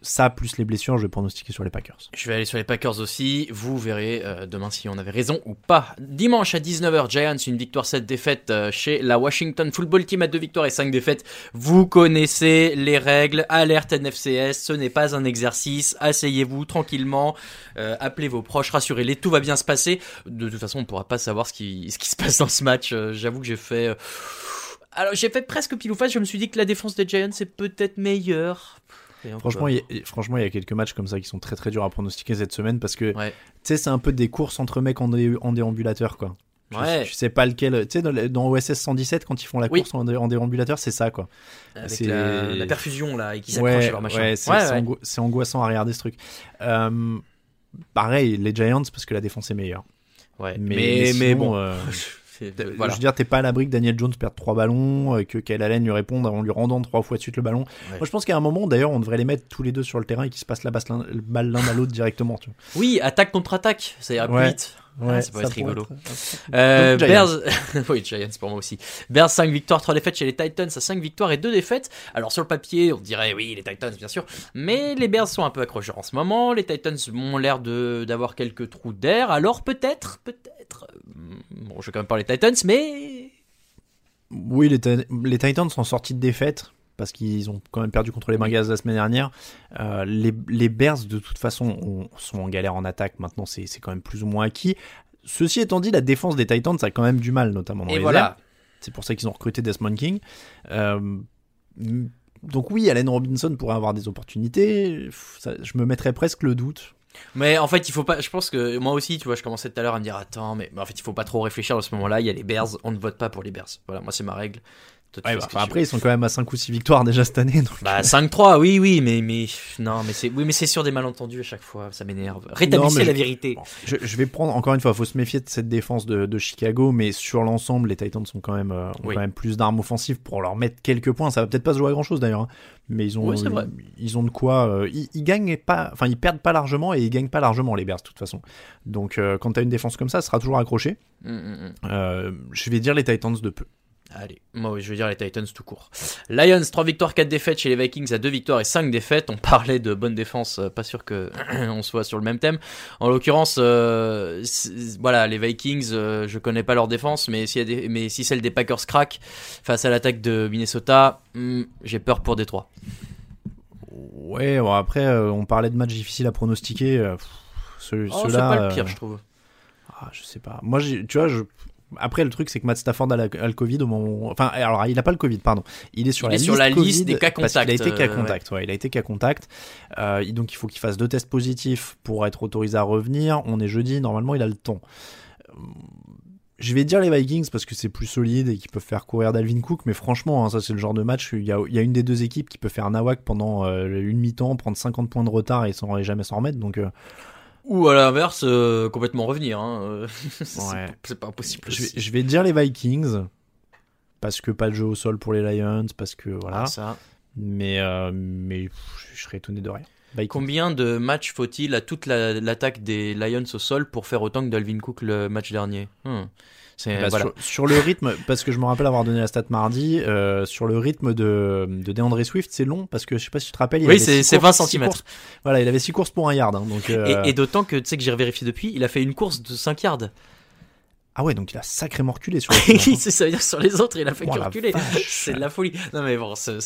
Speaker 2: ça, plus les blessures, je vais pronostiquer sur les Packers.
Speaker 1: Je vais aller sur les Packers aussi. Vous verrez euh, demain si on avait raison ou pas. Dimanche à 19h, Giants, une victoire, 7 défaites euh, chez la Washington Football Team à 2 victoires et 5 défaites. Vous connaissez les règles. Alerte NFCS, ce n'est pas un exercice. Asseyez-vous tranquillement. Euh, appelez vos proches, rassurez-les. Tout va bien se passer. De toute façon, on ne pourra pas savoir ce qui, ce qui se passe dans ce match. Euh, J'avoue que j'ai fait. euh, Alors, j'ai fait presque pile ou face. Je me suis dit que la défense des Giants est peut-être meilleure.
Speaker 2: Franchement, il y a, franchement, il y a quelques matchs comme ça qui sont très très durs à pronostiquer cette semaine parce que
Speaker 1: Ouais.
Speaker 2: tu sais, c'est un peu des courses entre mecs en, dé- en déambulateur, quoi. Tu-
Speaker 1: Ouais.
Speaker 2: Tu sais pas lequel. Tu sais, dans, OSS 117, quand ils font la
Speaker 1: Oui.
Speaker 2: course en, dé- en déambulateur, c'est ça, quoi.
Speaker 1: Avec la, la perfusion là et qui s'accrochent
Speaker 2: Ouais,
Speaker 1: leur machin.
Speaker 2: ouais, c'est angoissant à regarder ce truc. Euh, pareil, les Giants, parce que la défense est meilleure.
Speaker 1: Ouais.
Speaker 2: Mais,
Speaker 1: Mais, mais,
Speaker 2: sinon,
Speaker 1: bon.
Speaker 2: euh, Je veux dire, t'es pas à l'abri que Daniel Jones perde trois ballons, euh, que Kyle Allen lui réponde en lui rendant trois fois de suite le ballon.
Speaker 1: Ouais.
Speaker 2: Moi, je pense qu'à un moment, d'ailleurs, on devrait les mettre tous les deux sur le terrain et qu'ils se passent la balle l'un à l'autre directement. Tu
Speaker 1: Oui, attaque contre attaque, ça ira plus
Speaker 2: Ouais.
Speaker 1: vite.
Speaker 2: Vois.
Speaker 1: Ah, ça peut être rigolo.
Speaker 2: être-
Speaker 1: Euh,
Speaker 2: Donc,
Speaker 1: Bears, oui, Giants pour moi aussi. Bears 5 victoires, 3 défaites chez les Titans à 5 victoires et 2 défaites. Alors sur le papier, on dirait oui, les Titans bien sûr, mais les Bears sont un peu accrocheurs en ce moment. Les Titans ont l'air de d'avoir quelques trous d'air. Alors peut-être, peut-être. euh, Bon, je vais quand même parler Titans, mais
Speaker 2: Oui, les, les Titans sont sortis de défaite parce qu'ils ont quand même perdu contre les Bengals la semaine dernière. Euh, les, les Bears, de toute façon, ont- sont en galère en attaque. Maintenant, c'est quand même plus ou moins acquis. Ceci étant dit, la défense des Titans a quand même du mal, notamment dans
Speaker 1: et
Speaker 2: les
Speaker 1: voilà.
Speaker 2: airs. C'est pour ça qu'ils ont recruté Desmond King. Euh, donc oui, Allen Robinson pourrait avoir des opportunités. Ça- je me mettrais presque le doute.
Speaker 1: Mais en fait, il faut pas. Je pense que moi aussi, tu vois, je commençais tout à l'heure à me dire attends, mais, mais en fait, il faut pas trop réfléchir à ce moment-là. Il y a les Bears, on ne vote pas pour les Bears. Voilà, moi c'est ma règle.
Speaker 2: Ouais, bah, après, ils sont quand même à 5 ou 6 victoires déjà cette année. donc-
Speaker 1: Bah 5-3, oui, oui, mais mais non, mais c'est oui, mais sur des malentendus à chaque fois, ça m'énerve. Rétablissez
Speaker 2: Non,
Speaker 1: la
Speaker 2: je-
Speaker 1: vérité.
Speaker 2: Bon, je, je vais prendre encore une fois, faut se méfier de cette défense de, de Chicago, mais sur l'ensemble, les Titans sont quand même, euh, ont
Speaker 1: Oui.
Speaker 2: quand même plus d'armes offensives pour leur mettre quelques points. Ça va peut-être pas se jouer à grand chose d'ailleurs, hein, mais ils ont,
Speaker 1: Oui,
Speaker 2: ils, ils ont de quoi. euh, ils, ils gagnent pas, enfin ils perdent pas largement et ils gagnent pas largement les Bears de toute façon. Donc euh, quand t'as une défense comme ça, ça sera toujours accroché.
Speaker 1: Hum, hum, hum.
Speaker 2: Euh, je vais dire les Titans de peu.
Speaker 1: Allez, moi je veux dire les Titans tout court. Lions 3 victoires, 4 défaites chez les Vikings à 2 victoires et 5 défaites. On parlait de bonne défense, euh, pas sûr que on soit sur le même thème. En l'occurrence, euh, voilà, les Vikings, euh, je connais pas leur défense, mais si, mais si celle des Packers craque face à l'attaque de Minnesota, hum, j'ai peur pour Détroit.
Speaker 2: Ouais, bon, après euh, on parlait de matchs difficiles à pronostiquer. pff, ceux-
Speaker 1: Oh, c'est pas le pire, je trouve.
Speaker 2: Ah, je sais pas. Moi, tu vois, je. Après, le truc, c'est que Matt Stafford a, la- a le Covid au moment. Enfin, alors, il a pas le Covid, pardon. Il est sur
Speaker 1: Il
Speaker 2: la
Speaker 1: est
Speaker 2: liste.
Speaker 1: sur la liste des cas
Speaker 2: parce qu'il a
Speaker 1: contacts,
Speaker 2: été cas
Speaker 1: euh,
Speaker 2: contact. Ouais, il a été cas contact. Euh, il- donc, il faut qu'il fasse deux tests positifs pour être autorisé à revenir. On est jeudi, normalement, il a le temps. Je vais dire les Vikings parce que c'est plus solide et qu'ils peuvent faire courir Dalvin Cook, mais franchement, hein, ça c'est le genre de match où il y a, il y a une des deux équipes qui peut faire un awak pendant euh, une mi-temps, prendre 50 points de retard et, sans, et jamais s'en remettre. Donc, euh,
Speaker 1: Ou à l'inverse, euh, complètement revenir. Hein. euh, c'est
Speaker 2: Ouais.
Speaker 1: pas- impossible.
Speaker 2: je, vais,
Speaker 1: aussi.
Speaker 2: je vais dire les Vikings parce que pas de jeu au sol pour les Lions, parce que voilà.
Speaker 1: Ah, ça.
Speaker 2: Mais, euh, mais pff, je serais étonné de rien. Vikings.
Speaker 1: Combien de matchs faut-il à toute la- l'attaque des Lions au sol pour faire autant que Dalvin Cook le match dernier? Hmm.
Speaker 2: Bah,
Speaker 1: voilà.
Speaker 2: sur, sur le rythme, parce que je me rappelle avoir donné la stat mardi, euh, sur le rythme de, de DeAndre Swift, c'est long parce que je sais pas si tu te rappelles. il
Speaker 1: Oui,
Speaker 2: avait
Speaker 1: c'est-
Speaker 2: six
Speaker 1: c'est
Speaker 2: courses-
Speaker 1: 20
Speaker 2: six
Speaker 1: centimètres.
Speaker 2: courses- Voilà, il avait 6 courses pour un yard. hein, donc, euh,
Speaker 1: Et, et d'autant que tu sais que j'ai vérifié depuis, il a fait une course de 5 yards.
Speaker 2: Ah ouais, donc il a sacrément reculé sur le
Speaker 1: Oui, c'est- ça veut dire sur les autres, il a fait
Speaker 2: Oh
Speaker 1: reculer. C'est de la folie. Non mais bon, c'est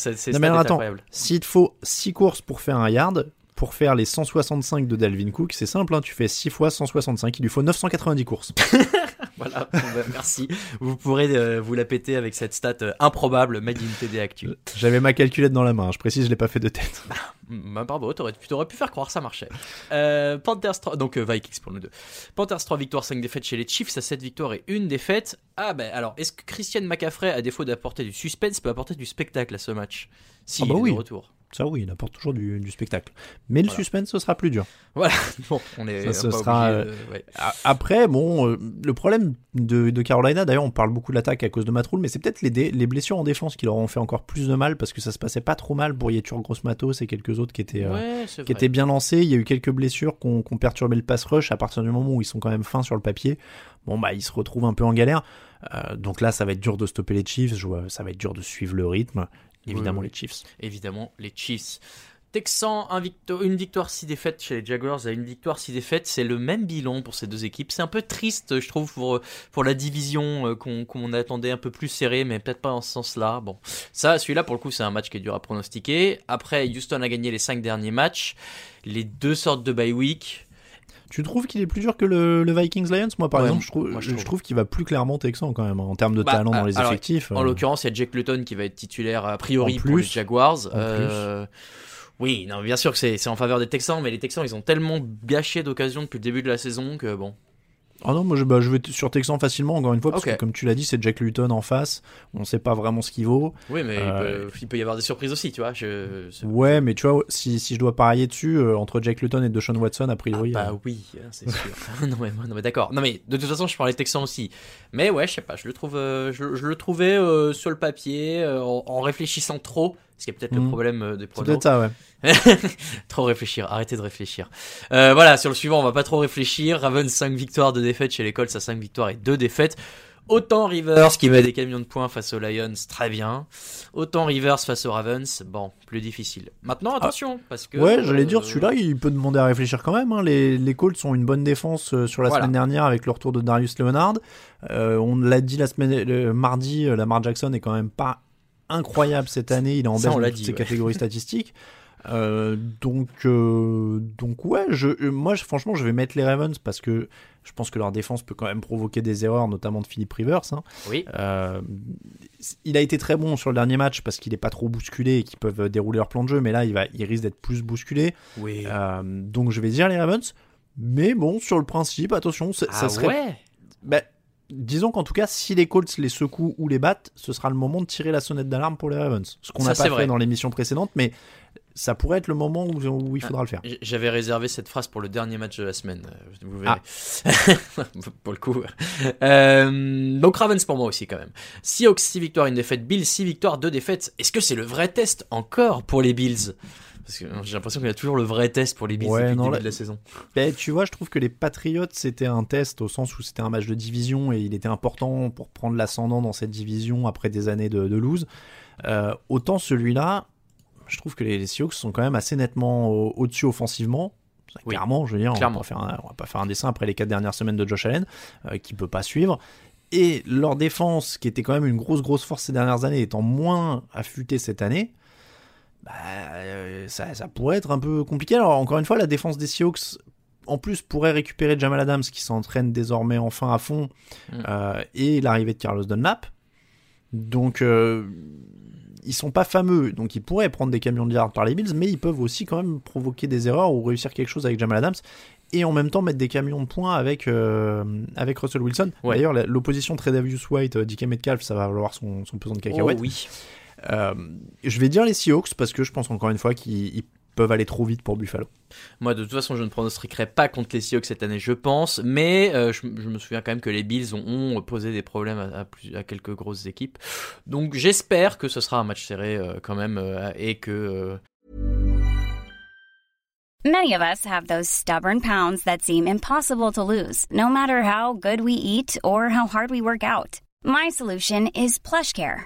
Speaker 1: incroyable.
Speaker 2: s'il te faut 6 courses pour faire un yard, pour faire les 165 de Dalvin Cook, c'est simple, hein, tu fais 6 fois 165, il lui faut 990 courses.
Speaker 1: Voilà, bah, merci. Vous pourrez euh, vous la péter avec cette stat euh, improbable made in TD Actu.
Speaker 2: J'avais ma calculette dans la main, je précise, je l'ai pas fait de tête.
Speaker 1: Bah, bravo, t'aurais, tu t'aurais pu faire croire que ça marchait. Euh, Panthers 3, donc euh, Vikings pour nous deux. Panthers 3 victoires, 5 défaites chez les Chiefs, à 7 victoires et 1 défaite. Ah ben alors, est-ce que Christian McCaffrey, à défaut d'apporter du suspense, peut apporter du spectacle à ce match? Si,
Speaker 2: Ah bah
Speaker 1: il est
Speaker 2: oui.
Speaker 1: de retour.
Speaker 2: Ça oui, il apporte toujours du, du spectacle. Mais le suspense, ce sera plus dur.
Speaker 1: Voilà, bon, on est
Speaker 2: Ça, ce
Speaker 1: pas
Speaker 2: sera,
Speaker 1: obligé de- ouais.
Speaker 2: A- Après, bon, euh, le problème de, de Carolina, d'ailleurs, on parle beaucoup de l'attaque à cause de Matt Rule, mais c'est peut-être les, dé- les blessures en défense qui leur ont fait encore plus de mal parce que ça se passait pas trop mal pour Yetur Gross Matos et quelques autres qui étaient, euh,
Speaker 1: Ouais,
Speaker 2: qui étaient bien lancés. Il y a eu quelques blessures qui ont, qui ont perturbé le pass rush à partir du moment où ils sont quand même fins sur le papier. Bon, bah, ils se retrouvent un peu en galère. Euh, donc là, ça va être dur de stopper les Chiefs. Ça va être dur de suivre le rythme. Évidemment,
Speaker 1: Oui, oui.
Speaker 2: les Chiefs.
Speaker 1: évidemment les Chiefs. Texans, un victo- une victoire, 6 défaites chez les Jaguars à une victoire, 6 défaites. C'est le même bilan pour ces deux équipes. C'est un peu triste, je trouve, pour, pour la division euh, qu'on attendait un peu plus serrée, mais peut-être pas en ce sens-là. Bon, ça, celui-là, pour le coup, c'est un match qui est dur à pronostiquer. Après, Houston a gagné les 5 derniers matchs. Les deux sortes de bye week.
Speaker 2: Tu trouves qu'il est plus dur que le, le Vikings Lions? Moi, par
Speaker 1: Ouais,
Speaker 2: exemple, je trouve,
Speaker 1: moi, je
Speaker 2: je
Speaker 1: trouve.
Speaker 2: trouve qu'il va plus clairement Texan quand même, en termes de
Speaker 1: Bah,
Speaker 2: talent dans
Speaker 1: euh,
Speaker 2: les
Speaker 1: alors,
Speaker 2: effectifs.
Speaker 1: En
Speaker 2: euh.
Speaker 1: l'occurrence, il y a Jake Luton qui va être titulaire a priori
Speaker 2: En
Speaker 1: pour les
Speaker 2: plus.
Speaker 1: Jaguars. Euh, oui, non, bien sûr que c'est en faveur des Texans, mais les Texans, ils ont tellement gâché d'occasions depuis le début de la saison que bon.
Speaker 2: Ah non, moi je, bah, je vais sur Texan facilement, encore une fois, parce que comme tu l'as dit, c'est Jack Luton en face. On sait pas vraiment ce qu'il vaut.
Speaker 1: Oui, mais
Speaker 2: Euh,
Speaker 1: il, peut, il peut y avoir des surprises aussi, tu vois. Je,
Speaker 2: Ouais, mais tu vois, si, si je dois parier dessus, euh, entre Jack Luton et Deshaun Watson, a
Speaker 1: Ah,
Speaker 2: priori.
Speaker 1: bah
Speaker 2: euh,
Speaker 1: oui, hein, c'est sûr. non mais, non mais d'accord. Non mais de toute façon, je parlais Texans aussi. Mais ouais, je sais pas, je le trouve, euh, je, je le trouvais euh, sur le papier euh, en, en réfléchissant trop. Ce qui est peut-être le
Speaker 2: Mhm.
Speaker 1: problème euh, des
Speaker 2: c'est
Speaker 1: pronos.
Speaker 2: peut-être ça, ouais.
Speaker 1: trop réfléchir, arrêtez de réfléchir. Euh, voilà, sur le suivant, on va pas trop réfléchir. Ravens 5 victoires, 2 défaites chez les Colts à 5 victoires et 2 défaites. Autant Rivers qui met des camions de points face aux Lions, très bien. Autant Rivers face aux Ravens, bon, plus difficile. Maintenant, attention, parce que.
Speaker 2: Ouais, j'allais dire,
Speaker 1: euh,
Speaker 2: celui-là, il peut demander à réfléchir quand même. hein. Les, les Colts ont une bonne défense euh, sur la
Speaker 1: Voilà.
Speaker 2: semaine dernière avec le retour de Darius Leonard. Euh, on l'a dit la semaine, le mardi, Lamar Jackson est quand même pas incroyable cette année. Il est en baisse
Speaker 1: l'a
Speaker 2: toutes ses
Speaker 1: ouais.
Speaker 2: catégories statistiques. Euh, donc, euh, donc ouais, je, euh, moi, je- franchement, je vais mettre les Ravens parce que je pense que leur défense peut quand même provoquer des erreurs, notamment de Philippe Rivers. hein.
Speaker 1: Oui.
Speaker 2: Euh, il a été très bon sur le dernier match parce qu'il est pas trop bousculé et qu'ils peuvent dérouler leur plan de jeu, mais là, il, va, il risque d'être plus bousculé.
Speaker 1: Oui.
Speaker 2: Donc je vais dire les Ravens. Mais bon, sur le principe, attention, ça, ça
Speaker 1: ah
Speaker 2: serait.
Speaker 1: ouais?
Speaker 2: Bah, disons qu'en tout cas, si les Colts les secouent ou les battent, ce sera le moment de tirer la sonnette d'alarme pour les Ravens. Ce qu'on n'a pas fait
Speaker 1: vrai.
Speaker 2: dans l'émission précédente, mais ça pourrait être le moment où, où il faudra le faire.
Speaker 1: J'avais réservé cette phrase pour le dernier match de la semaine. euh, Vous
Speaker 2: Ah.
Speaker 1: verrez. pour le coup. Euh, donc Ravens pour moi aussi quand même. Seahawks 6 victoires, une défaite. Bills 6 victoires, 2 défaites. Est-ce que c'est le vrai test encore pour les Bills? Parce que j'ai l'impression qu'il y a toujours le vrai test pour les Bills
Speaker 2: Ouais,
Speaker 1: depuis
Speaker 2: non,
Speaker 1: le début
Speaker 2: là-
Speaker 1: de la saison.
Speaker 2: Ben, tu vois, je trouve que les Patriots, c'était un test au sens où c'était un match de division et il était important pour prendre l'ascendant dans cette division après des années de, de lose. Euh, autant celui-là, je trouve que les, les Seahawks sont quand même assez nettement au- au-dessus offensivement.
Speaker 1: Oui,
Speaker 2: Clairement, je veux dire,
Speaker 1: clairement.
Speaker 2: On, va faire un, on va pas faire un dessin après les quatre dernières semaines de Josh Allen, euh, qui peut pas suivre. Et leur défense, qui était quand même une grosse, grosse force ces dernières années, étant moins affûtée cette année, bah, euh, ça, ça pourrait être un peu compliqué. Alors, encore une fois, la défense des Seahawks, en plus, pourrait récupérer Jamal Adams, qui s'entraîne désormais enfin à fond,
Speaker 1: Mm.
Speaker 2: euh, et l'arrivée de Carlos Dunlap. Donc, euh, ils sont pas fameux, donc ils pourraient prendre des camions de yards par les Bills, mais ils peuvent aussi quand même provoquer des erreurs ou réussir quelque chose avec Jamal Adams. et en même temps mettre des camions de points avec, euh, avec Russell Wilson.
Speaker 1: Ouais.
Speaker 2: D'ailleurs, l'opposition Tredavious White, DK Metcalf, ça va valoir son, son pesant de
Speaker 1: Oh,
Speaker 2: cacahuètes.
Speaker 1: oui.
Speaker 2: Euh, je vais dire les Seahawks parce que je pense encore une fois qu'ils ils peuvent aller trop vite pour Buffalo.
Speaker 1: Moi, de toute façon, je ne pronostiquerai pas contre les Seahawks cette année, je pense. Mais euh, je, je me souviens quand même que les Bills ont, ont posé des problèmes à, à plus- à quelques grosses équipes. Donc, j'espère que ce sera un match serré euh, quand même euh, et que. euh,
Speaker 5: Many of us have those stubborn pounds that seem impossible to lose, no matter how good we eat or how hard we work out. My solution is PlushCare.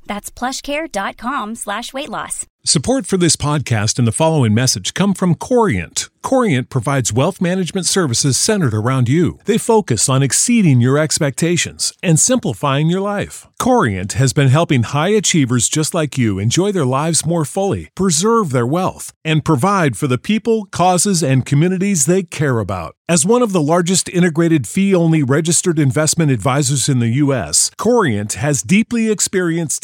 Speaker 5: That's plushcare.com slash weight loss.
Speaker 6: Support for this podcast and the following message come from Corient. Corient provides wealth management services centered around you. They focus on exceeding your expectations and simplifying your life. Corient has been helping high achievers just like you enjoy their lives more fully, preserve their wealth, and provide for the people, causes, and communities they care about. As one of the largest integrated fee only registered investment advisors in the U.S., Corient has deeply experienced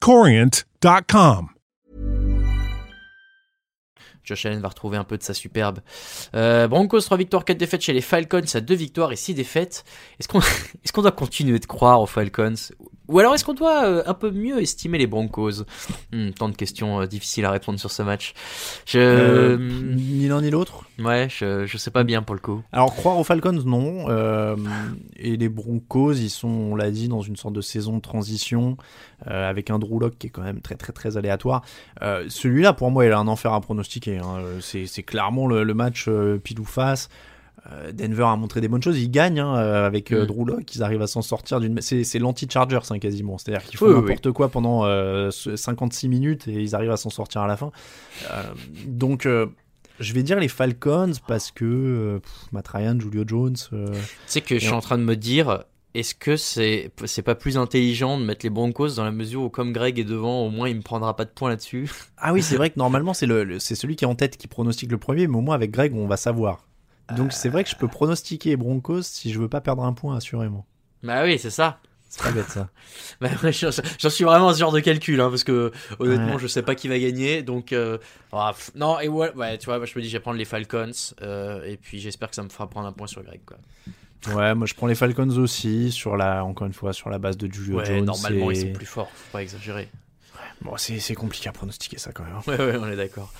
Speaker 6: Corient.com.
Speaker 1: Josh Allen va retrouver un peu de sa superbe. Euh, Broncos 3 victoires, 4 défaites chez les Falcons, à 2 victoires et 6 défaites. Est-ce qu'on doit continuer de croire aux Falcons? Ou alors est-ce qu'on doit euh, un peu mieux estimer les Broncos? Hmm, Tant de questions euh, difficiles à répondre sur ce match. Je...
Speaker 2: Euh, ni l'un ni l'autre.
Speaker 1: Ouais, je, je sais pas bien pour le coup.
Speaker 2: Alors croire aux Falcons, non. Et les Broncos, ils sont, on l'a dit, dans une sorte de saison de transition avec un Drew Lock qui est quand même très très très aléatoire. Celui-là, pour moi, il a un enfer à pronostiquer. hein. C'est clairement le, le match pile ou face. Euh, Denver a montré des bonnes choses, ils gagnent hein, euh, avec euh,
Speaker 1: Mm.
Speaker 2: Drew Lock, ils arrivent à s'en sortir d'une. C'est c'est l'anti-Chargers hein, quasiment, c'est-à-dire qu'ils font
Speaker 1: Oui, oui,
Speaker 2: n'importe quoi pendant euh, ce- 56 minutes et ils arrivent à s'en sortir à la fin. Euh, donc euh, je vais dire les Falcons parce que pff, Matt Ryan, Julio Jones.
Speaker 1: Tu sais que je suis
Speaker 2: on-
Speaker 1: en train de me dire, est-ce que c'est c'est pas plus intelligent de mettre les Broncos dans la mesure où comme Greg est devant, au moins il me prendra pas de points là-dessus?
Speaker 2: Ah oui, c'est vrai que normalement c'est le, le- c'est celui qui est en tête qui pronostique le premier, mais au moins avec Greg on va savoir. Donc c'est vrai que je peux pronostiquer les Broncos si je veux pas perdre un point assurément.
Speaker 1: Bah oui, c'est ça.
Speaker 2: C'est pas bête ça.
Speaker 1: Bah, ouais, j'en suis vraiment à ce genre de calcul, hein, parce que honnêtement,
Speaker 2: Ouais.
Speaker 1: je sais pas qui va gagner, donc euh, ah, non et ouais, ouais, tu vois, moi, je me dis, je vais prendre les Falcons, euh, et puis j'espère que ça me fera prendre un point sur Greg, quoi.
Speaker 2: Ouais, moi je prends les Falcons aussi sur la, encore une fois sur la base de Julio
Speaker 1: Ouais,
Speaker 2: Jones.
Speaker 1: normalement
Speaker 2: et-
Speaker 1: ils sont plus forts, faut pas exagérer.
Speaker 2: Bon, c'est compliqué à pronostiquer ça quand même. hein.
Speaker 1: Ouais, ouais, on est d'accord.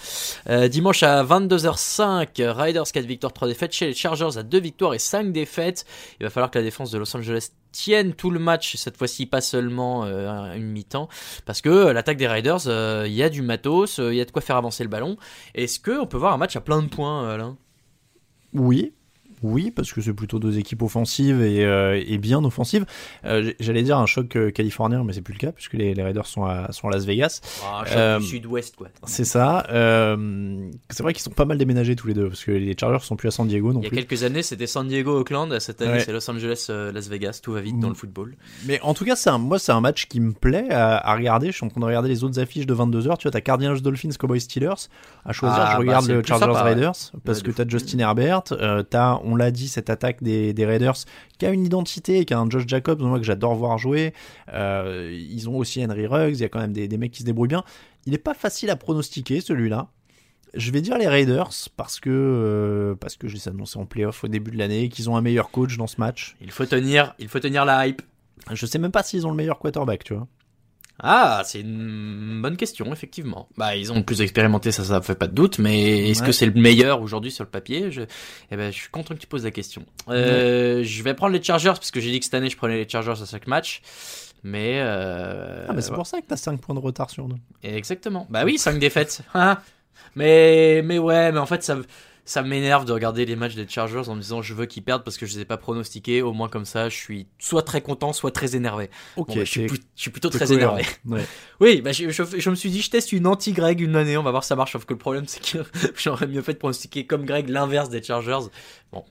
Speaker 1: Euh, dimanche à 22h05, Riders 4 victoires, 3 défaites. Chez les Chargers à 2 victoires et 5 défaites. Il va falloir que la défense de Los Angeles tienne tout le match, cette fois-ci pas seulement euh, une mi-temps, parce que euh, l'attaque des Riders, il y a du matos, il y a de quoi faire avancer le ballon. Est-ce qu'on peut voir un match à plein de points, Alain?
Speaker 2: Oui. Oui, parce que c'est plutôt deux équipes offensives et, euh, et bien offensives. Euh, J'allais dire un choc euh, californien, mais c'est plus le cas puisque les, les Raiders sont à, sont à Las Vegas.
Speaker 1: Ah, choc du sud-ouest, quoi.
Speaker 2: C'est ça. C'est vrai qu'ils sont pas mal déménagés tous les deux parce que les Chargers sont plus à San Diego non
Speaker 1: Il y a
Speaker 2: plus.
Speaker 1: quelques années, c'était San Diego, Oakland. Cette année,
Speaker 2: Ouais.
Speaker 1: c'est Los Angeles, Las Vegas. Tout va vite dans le football.
Speaker 2: Mais en tout cas, un, moi, c'est un match qui me plaît à, à regarder. Je suis en train de regarder les autres affiches de 22h. Tu vois, t'as Cardinals Dolphins, Cowboys Steelers. À choisir,
Speaker 1: Ah,
Speaker 2: je
Speaker 1: bah,
Speaker 2: regarde le Chargers
Speaker 1: sympa, ouais.
Speaker 2: Raiders parce
Speaker 1: Ouais,
Speaker 2: que t'as. Justin Herbert. T'as, on l'a dit, cette attaque des, des Raiders qui a une identité, qui a un Josh Jacobs, moi que j'adore voir jouer. Euh, ils ont aussi Henry Ruggs. Il y a quand même des, des mecs qui se débrouillent bien. Il est pas facile à pronostiquer celui-là. Je vais dire les Raiders parce que euh, parce que je les ai annoncés en playoff au début de l'année, qu'ils ont un meilleur coach dans ce match.
Speaker 1: Il faut tenir, il faut tenir la hype.
Speaker 2: Je sais même pas s'ils ont le meilleur quarterback, tu vois.
Speaker 1: Ah, c'est une bonne question, effectivement. Bah, ils ont plus expérimenté, ça, ça fait pas de doute, mais est-ce
Speaker 2: Ouais.
Speaker 1: que c'est le meilleur aujourd'hui sur le papier? Je... Eh ben, je suis content que tu poses la question. Euh, Je vais prendre les Chargers, parce que j'ai dit que cette année, je prenais les Chargers à chaque match. Mais... Euh...
Speaker 2: Ah, mais c'est pour ça que t'as 5 points de retard sur nous.
Speaker 1: Exactement. Bah oui, 5 défaites. Ah. Mais, mais ouais, mais en fait, ça, ça m'énerve de regarder les matchs des Chargers en me disant je veux qu'ils perdent parce que je les ai pas pronostiqués. Au moins, comme ça, je suis soit très content, soit très énervé.
Speaker 2: Ok,
Speaker 1: Bon, bah, je, suis, je plutôt très énervé.
Speaker 2: Ouais.
Speaker 1: Oui, bah, je, je- je me suis dit, je teste une anti-Greg une année, on va voir si ça marche. Sauf que le problème, c'est que j'aurais mieux fait de pronostiquer comme Greg l'inverse des Chargers. Bon.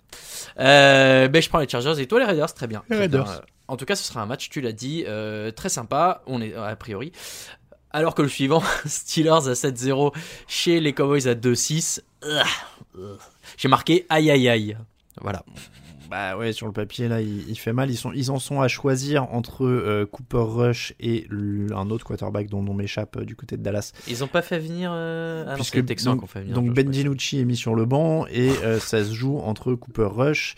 Speaker 1: Euh, ben, je prends les Chargers et toi les Raiders, très bien.
Speaker 2: Les. Raiders.
Speaker 1: Euh, En tout cas, ce sera un match, tu l'as dit, euh, très sympa. On est a priori. Alors que le suivant, Steelers à 7-0 chez les Cowboys à 2-6. Ugh, ugh. J'ai marqué aïe aïe aïe. Voilà.
Speaker 2: Bah ouais, sur le papier là, il, il fait mal. Ils sont, ils en sont à choisir entre euh, Cooper Rush et le- un autre quarterback dont le nom m'échappe euh, du côté de Dallas.
Speaker 1: Ils ont pas fait venir. euh, Ah non,
Speaker 2: Puisque
Speaker 1: Texans
Speaker 2: donc,
Speaker 1: qui ont fait venir.
Speaker 2: donc
Speaker 1: Josh
Speaker 2: Ben. DiNucci est mis sur le banc et euh, ça se joue entre Cooper Rush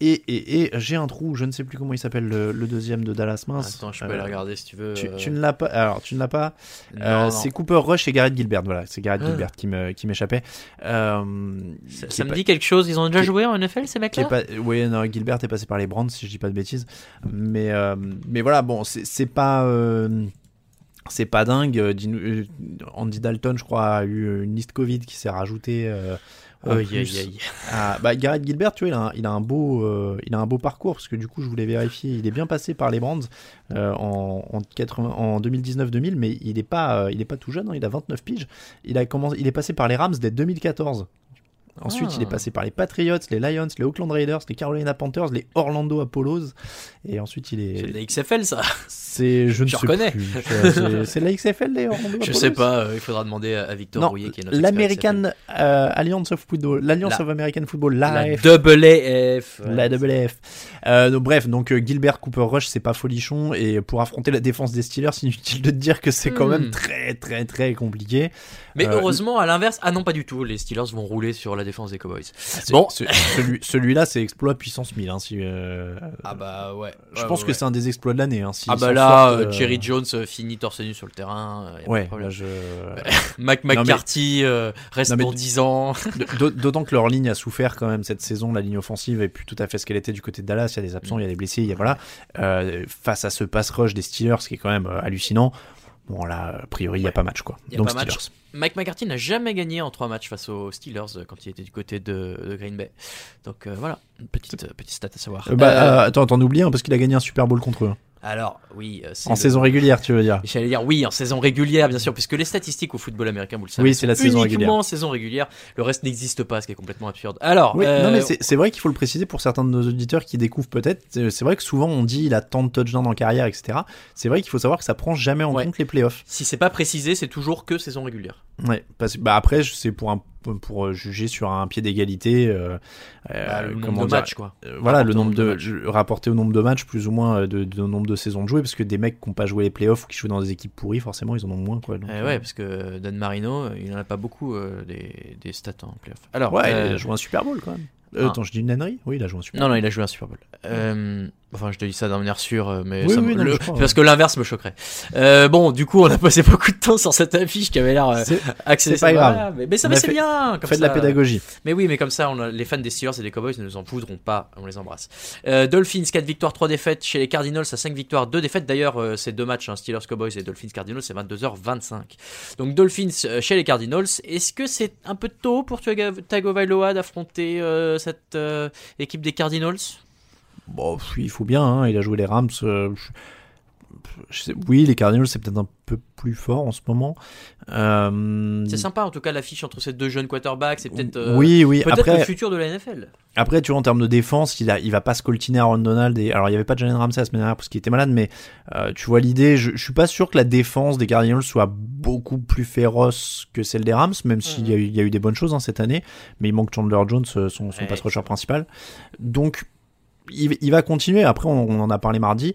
Speaker 2: et, et, et j'ai un trou, je ne sais plus comment il s'appelle le, le deuxième de Dallas mince.
Speaker 1: Attends, je peux
Speaker 2: Euh,
Speaker 1: aller regarder si tu veux.
Speaker 2: Tu,
Speaker 1: euh,
Speaker 2: tu ne l'as pas. Alors, tu ne l'as pas. Euh, c'est Cooper Rush et Garrett Gilbert. Voilà, c'est Garrett
Speaker 1: Ah.
Speaker 2: Gilbert qui me qui m'échappait. Euh,
Speaker 1: Ça, me
Speaker 2: pas-
Speaker 1: dit quelque chose. Ils ont déjà joué en NFL ces mecs-là?
Speaker 2: pas oui non Gilbert est passé par les Brands si je dis pas de bêtises mais euh, mais voilà bon c'est pas c'est pas dingue Andy Dalton je crois a eu une liste Covid qui s'est rajoutée euh, en
Speaker 1: Aïe,
Speaker 2: plus.
Speaker 1: aïe, aïe.
Speaker 2: à- bah, Garrett Gilbert tu vois il a, un, il a un beau euh, il a un beau parcours parce que du coup je voulais vérifier il est bien passé par les Brands euh, en, en, 80 en 2019-2000 mais il est pas euh, il est pas tout jeune hein, il a 29 piges. Il a commencé il est passé par les Rams dès 2014 Ensuite,
Speaker 1: Ah.
Speaker 2: il est passé par les Patriots, les Lions, les Oakland Raiders, les Carolina Panthers, les Orlando Apollos. Et ensuite, il
Speaker 1: C'est
Speaker 2: est.
Speaker 1: de la XFL ça.
Speaker 2: C'est. Je ne
Speaker 1: Je
Speaker 2: sais
Speaker 1: reconnais.
Speaker 2: C'est- C'est de la XFL, les Orlando
Speaker 1: Je
Speaker 2: Apollos
Speaker 1: sais pas. euh, il faudra demander à, Victor
Speaker 2: Non,
Speaker 1: Rouillet qui est notre
Speaker 2: l'American euh, Alliance of Football, l'Alliance
Speaker 1: La-
Speaker 2: of American Football.
Speaker 1: La
Speaker 2: Live.
Speaker 1: double AF.
Speaker 2: La WF. Euh, donc, bref, donc euh, Gilbert Cooper Rush, c'est pas folichon. Et pour affronter la défense des Steelers, inutile de te dire que c'est quand
Speaker 1: Hmm.
Speaker 2: même très, très, très compliqué.
Speaker 1: Mais
Speaker 2: Euh,
Speaker 1: heureusement, à l'inverse, ah non, pas du tout. Les Steelers vont rouler sur la défense des Cowboys. Bon.
Speaker 2: ce- celui- celui-là, c'est exploit puissance 1000. Hein, si, euh,
Speaker 1: Ah bah ouais.
Speaker 2: je pense que c'est un des exploits de l'année. Hein,
Speaker 1: Ah bah là,
Speaker 2: sortent,
Speaker 1: Jerry Jones finit torse nu sur le terrain. euh, y a pas de
Speaker 2: Ouais, là, je.
Speaker 1: Mac
Speaker 2: mais-
Speaker 1: McCarthy euh, reste
Speaker 2: Non, mais-
Speaker 1: pour 10 ans.
Speaker 2: D'aut- D'autant que leur ligne a souffert quand même cette saison. La ligne offensive est plus tout à fait ce qu'elle était du côté de Dallas. Il y a des absents, il y a des blessés, il y a voilà. Euh, face à ce pass rush des Steelers, qui est quand même euh, hallucinant. Bon là, a priori, il n'y a pas match quoi.
Speaker 1: Y a
Speaker 2: Donc
Speaker 1: pas match.
Speaker 2: Steelers.
Speaker 1: Mike McCarthy n'a jamais gagné en 3 matchs face aux Steelers euh, quand il était du côté de, de Green Bay. Donc euh, voilà, une petite, petite stat à savoir.
Speaker 2: Bah,
Speaker 1: Euh,
Speaker 2: attends, t'en oublies un parce qu'il a gagné un Super Bowl contre eux.
Speaker 1: Alors, oui. euh, c'est
Speaker 2: En
Speaker 1: le-
Speaker 2: saison régulière, tu veux dire.
Speaker 1: J'allais dire oui, en saison régulière, bien sûr, puisque les statistiques au football américain, vous le savez,
Speaker 2: Oui, c'est la saison
Speaker 1: uniquement
Speaker 2: régulière.
Speaker 1: en saison régulière. Le reste n'existe pas, ce qui est complètement absurde. Alors,
Speaker 2: Oui,
Speaker 1: euh,
Speaker 2: non mais c'est c'est vrai qu'il faut le préciser pour certains de nos auditeurs qui découvrent peut-être. C'est c'est vrai que souvent on dit il a tant de touchdowns en carrière, etc. C'est vrai qu'il faut savoir que ça prend jamais en
Speaker 1: Ouais.
Speaker 2: compte les playoffs.
Speaker 1: si c'est pas précisé, c'est toujours que saison régulière.
Speaker 2: Ouais, parce bah après c'est pour un pour euh, juger sur un pied d'égalité. euh, euh,
Speaker 1: Bah, le nombre de matchs, quoi.
Speaker 2: euh, voilà, le
Speaker 1: Rapporté au
Speaker 2: nombre de, rapporté au nombre de matchs, plus ou moins de, de nombre de saisons de jouer, parce que des mecs qui n'ont pas joué les playoffs ou qui jouent dans des équipes pourries, forcément ils en ont moins quoi. donc,
Speaker 1: Eh
Speaker 2: euh,
Speaker 1: ouais, parce que Dan Marino, il en a pas beaucoup des, des stats en playoff. Alors,
Speaker 2: ouais, il a joué un Super Bowl quand même. Euh,
Speaker 1: Ah.
Speaker 2: Attends, je dis une ânerie Oui, il a joué un Super
Speaker 1: Non,
Speaker 2: Bowl.
Speaker 1: non, il a joué un Super Bowl. Euh, enfin, je te dis ça d'un manière sûre, mais
Speaker 2: Oui,
Speaker 1: ça
Speaker 2: oui,
Speaker 1: me-
Speaker 2: non, mais
Speaker 1: le-
Speaker 2: je crois,
Speaker 1: parce que l'inverse me choquerait. Euh, bon, du coup, on a passé beaucoup de temps sur cette affiche qui avait l'air euh,
Speaker 2: C'est- c'est pas grave.
Speaker 1: mais, mais ça, c'est
Speaker 2: fait-
Speaker 1: bien. Comme
Speaker 2: Fais de la
Speaker 1: ça.
Speaker 2: pédagogie.
Speaker 1: Mais oui, mais comme ça, on a- les fans des Steelers et des Cowboys ne nous en voudront pas. On les embrasse. Dolphins, 4 victoires, 3 défaites. Chez les Cardinals, à 5 victoires, 2 défaites. D'ailleurs, euh, ces deux matchs, hein, Steelers, Cowboys et Dolphins, Cardinals, c'est 22h25. Donc, Dolphins chez les Cardinals. Est-ce que c'est un peu tôt pour Tago- Tagovailoa d'affronter cette euh, équipe des Cardinals?
Speaker 2: Bon, il faut bien, hein, il a joué les Rams. euh, je- je sais- oui, les Cardinals, c'est peut-être un peu plus fort en ce moment. Euh,
Speaker 1: C'est sympa, en tout cas, l'affiche entre ces deux jeunes quarterbacks. C'est peut-être euh,
Speaker 2: oui, oui.
Speaker 1: peut-être
Speaker 2: Après,
Speaker 1: le futur de la NFL.
Speaker 2: après, tu vois, en termes de défense, il, a, il va pas se coltiner Aaron Donald. Et, alors, il y avait pas Jalen Ramsey la semaine dernière parce qu'il était malade, mais euh, tu vois l'idée. Je, je suis pas sûr que la défense des Cardinals soit beaucoup plus féroce que celle des Rams, même s'il y, a eu- il y a eu des bonnes choses hein, cette année. Mais il manque Chandler Jones, euh, son, son
Speaker 1: Ouais,
Speaker 2: pass rusher principal. Donc, il, va continuer. Après, on, en a parlé mardi.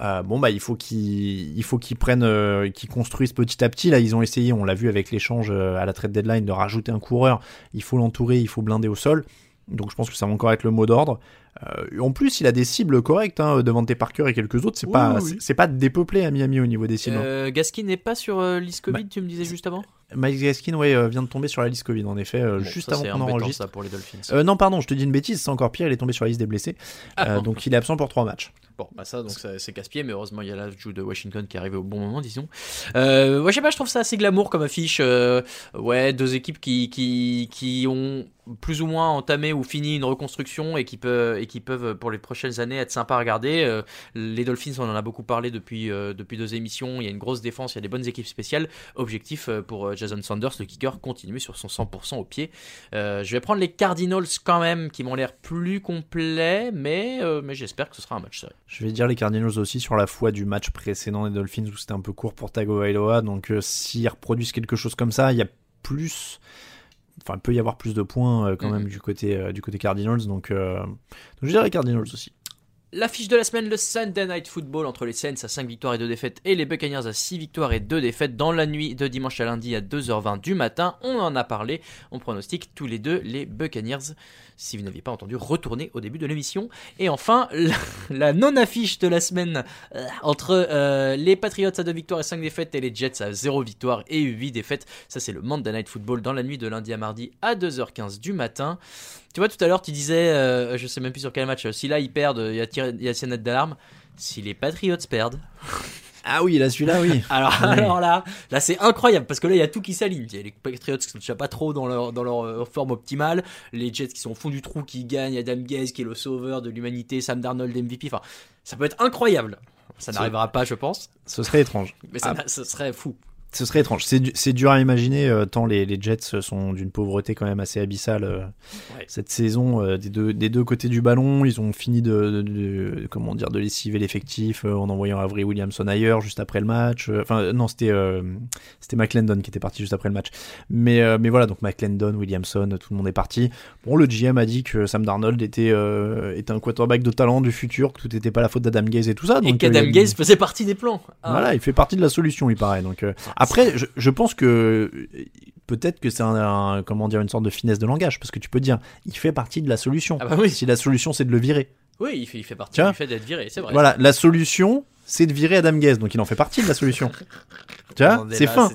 Speaker 2: Euh, bon bah il faut qu'ils il faut prennent euh, qu'ils construisent petit à petit là ils ont essayé on l'a vu avec l'échange euh, à la trade deadline de rajouter un coureur il faut l'entourer il faut blinder au sol donc je pense que ça va encore être le mot d'ordre Euh, en plus, il a des cibles correctes hein, devant tes Parker et quelques autres. C'est
Speaker 1: Oui,
Speaker 2: pas,
Speaker 1: oui, oui.
Speaker 2: c'est- pas dépeuplé à Miami au niveau des cibles. hein.
Speaker 1: Euh, Gaskin n'est pas sur euh, liste Covid,
Speaker 2: Bah,
Speaker 1: tu me disais juste avant?
Speaker 2: Mike Gaskin, ouais, euh, vient de tomber sur la liste Covid, en effet, euh,
Speaker 1: Bon,
Speaker 2: juste
Speaker 1: ça,
Speaker 2: avant
Speaker 1: c'est
Speaker 2: qu'on enregistre.
Speaker 1: ça, pour les Dolphins.
Speaker 2: Euh, non, pardon, je te dis une bêtise, c'est encore pire, il est tombé sur la liste des blessés.
Speaker 1: Ah,
Speaker 2: Euh,
Speaker 1: bon.
Speaker 2: donc il est absent pour trois matchs.
Speaker 1: Bon, bah ça, donc c'est casse-pied, mais heureusement, il y a l'ajout de Washington qui est arrivé au bon moment, disons. Euh, ouais, je sais pas, je trouve ça assez glamour comme affiche. euh, ouais, deux équipes qui, qui, qui ont plus ou moins entamé ou fini une reconstruction et qui, peuvent, et qui peuvent, pour les prochaines années, être sympas à regarder. Euh, les Dolphins, on en a beaucoup parlé depuis, euh, depuis deux émissions. Il y a une grosse défense, il y a des bonnes équipes spéciales. Objectif euh, pour euh, Jason Sanders, le kicker, continuer sur son 100% au pied. Euh, je vais prendre les Cardinals quand même, qui m'ont l'air plus complets, mais, euh, mais j'espère que ce sera un match serré.
Speaker 2: Je vais dire les Cardinals aussi sur la foi du match précédent des Dolphins où c'était un peu court pour Tagovailoa. Donc euh, s'ils reproduisent quelque chose comme ça, il y a plus. Enfin, il peut y avoir plus de points euh, quand
Speaker 1: Mhm.
Speaker 2: même du côté, euh, du côté Cardinals. Donc, euh, donc je dirais Cardinals aussi.
Speaker 1: L'affiche de la semaine, le Sunday Night Football entre les Saints à 5 victoires et 2 défaites et les Buccaneers à 6 victoires et 2 défaites dans la nuit de dimanche à lundi à 2h20 du matin. On en a parlé, on pronostique tous les deux les Buccaneers. Si vous n'aviez pas entendu, retournez au début de l'émission. Et enfin, la, non-affiche de la semaine euh, entre euh, les Patriots à 2 victoires et 5 défaites et les Jets à 0 victoire et 8 défaites. Ça, c'est le Monday Night Football dans la nuit de lundi à mardi à 2h15 du matin. Tu vois, tout à l'heure, tu disais, euh, je sais même plus sur quel match, euh, si là ils perdent, il y a, il y d'alarme. Si les Patriots perdent.
Speaker 2: Ah oui, là, celui-là, oui.
Speaker 1: Alors,
Speaker 2: Ouais.
Speaker 1: alors là, là c'est incroyable parce que là il y a tout qui s'aligne. Il y a les Patriots qui sont déjà pas trop dans leur, dans leur euh, forme optimale, les Jets qui sont au fond du trou qui gagnent, Adam Gaze qui est le sauveur de l'humanité, Sam Darnold MVP. Enfin, ça peut être incroyable. Ça n'arrivera pas, je pense,
Speaker 2: Ce serait étrange.
Speaker 1: mais ça,
Speaker 2: Ah,
Speaker 1: ce serait fou.
Speaker 2: Ce serait étrange. C'est du- c'est dur à imaginer, euh, tant les, les Jets sont d'une pauvreté quand même assez abyssale euh,
Speaker 1: Ouais.
Speaker 2: cette saison. euh, des, deux, des deux côtés du ballon, ils ont fini de, de- de- comment dire, de lessiver l'effectif en envoyant Avery Williamson ailleurs juste après le match. Enfin, non, c'était c'était McClendon qui était parti juste après le match. Mais, mais voilà, donc McClendon, Williamson, tout le monde est parti. Bon, le GM a dit que Sam Darnold était, était un quarterback de talent du futur, que tout n'était pas la faute d'Adam Gaze et tout ça.
Speaker 1: Et
Speaker 2: donc,
Speaker 1: qu'Adam
Speaker 2: euh,
Speaker 1: Gaze faisait partie des plans. Ah.
Speaker 2: voilà, il fait partie de la solution, il paraît. Donc après, je, je pense que peut-être que c'est un, un- comment dire une sorte de finesse de langage, parce que tu peux dire, il fait partie de la solution.
Speaker 1: Ah bah oui.
Speaker 2: Si la solution c'est de le virer,
Speaker 1: Oui, il fait, il fait partie du fait d'être viré, c'est vrai.
Speaker 2: voilà, la solution c'est de virer Adam Gaze, donc il en fait partie de la solution. tu vois, c'est
Speaker 1: là,
Speaker 2: fin.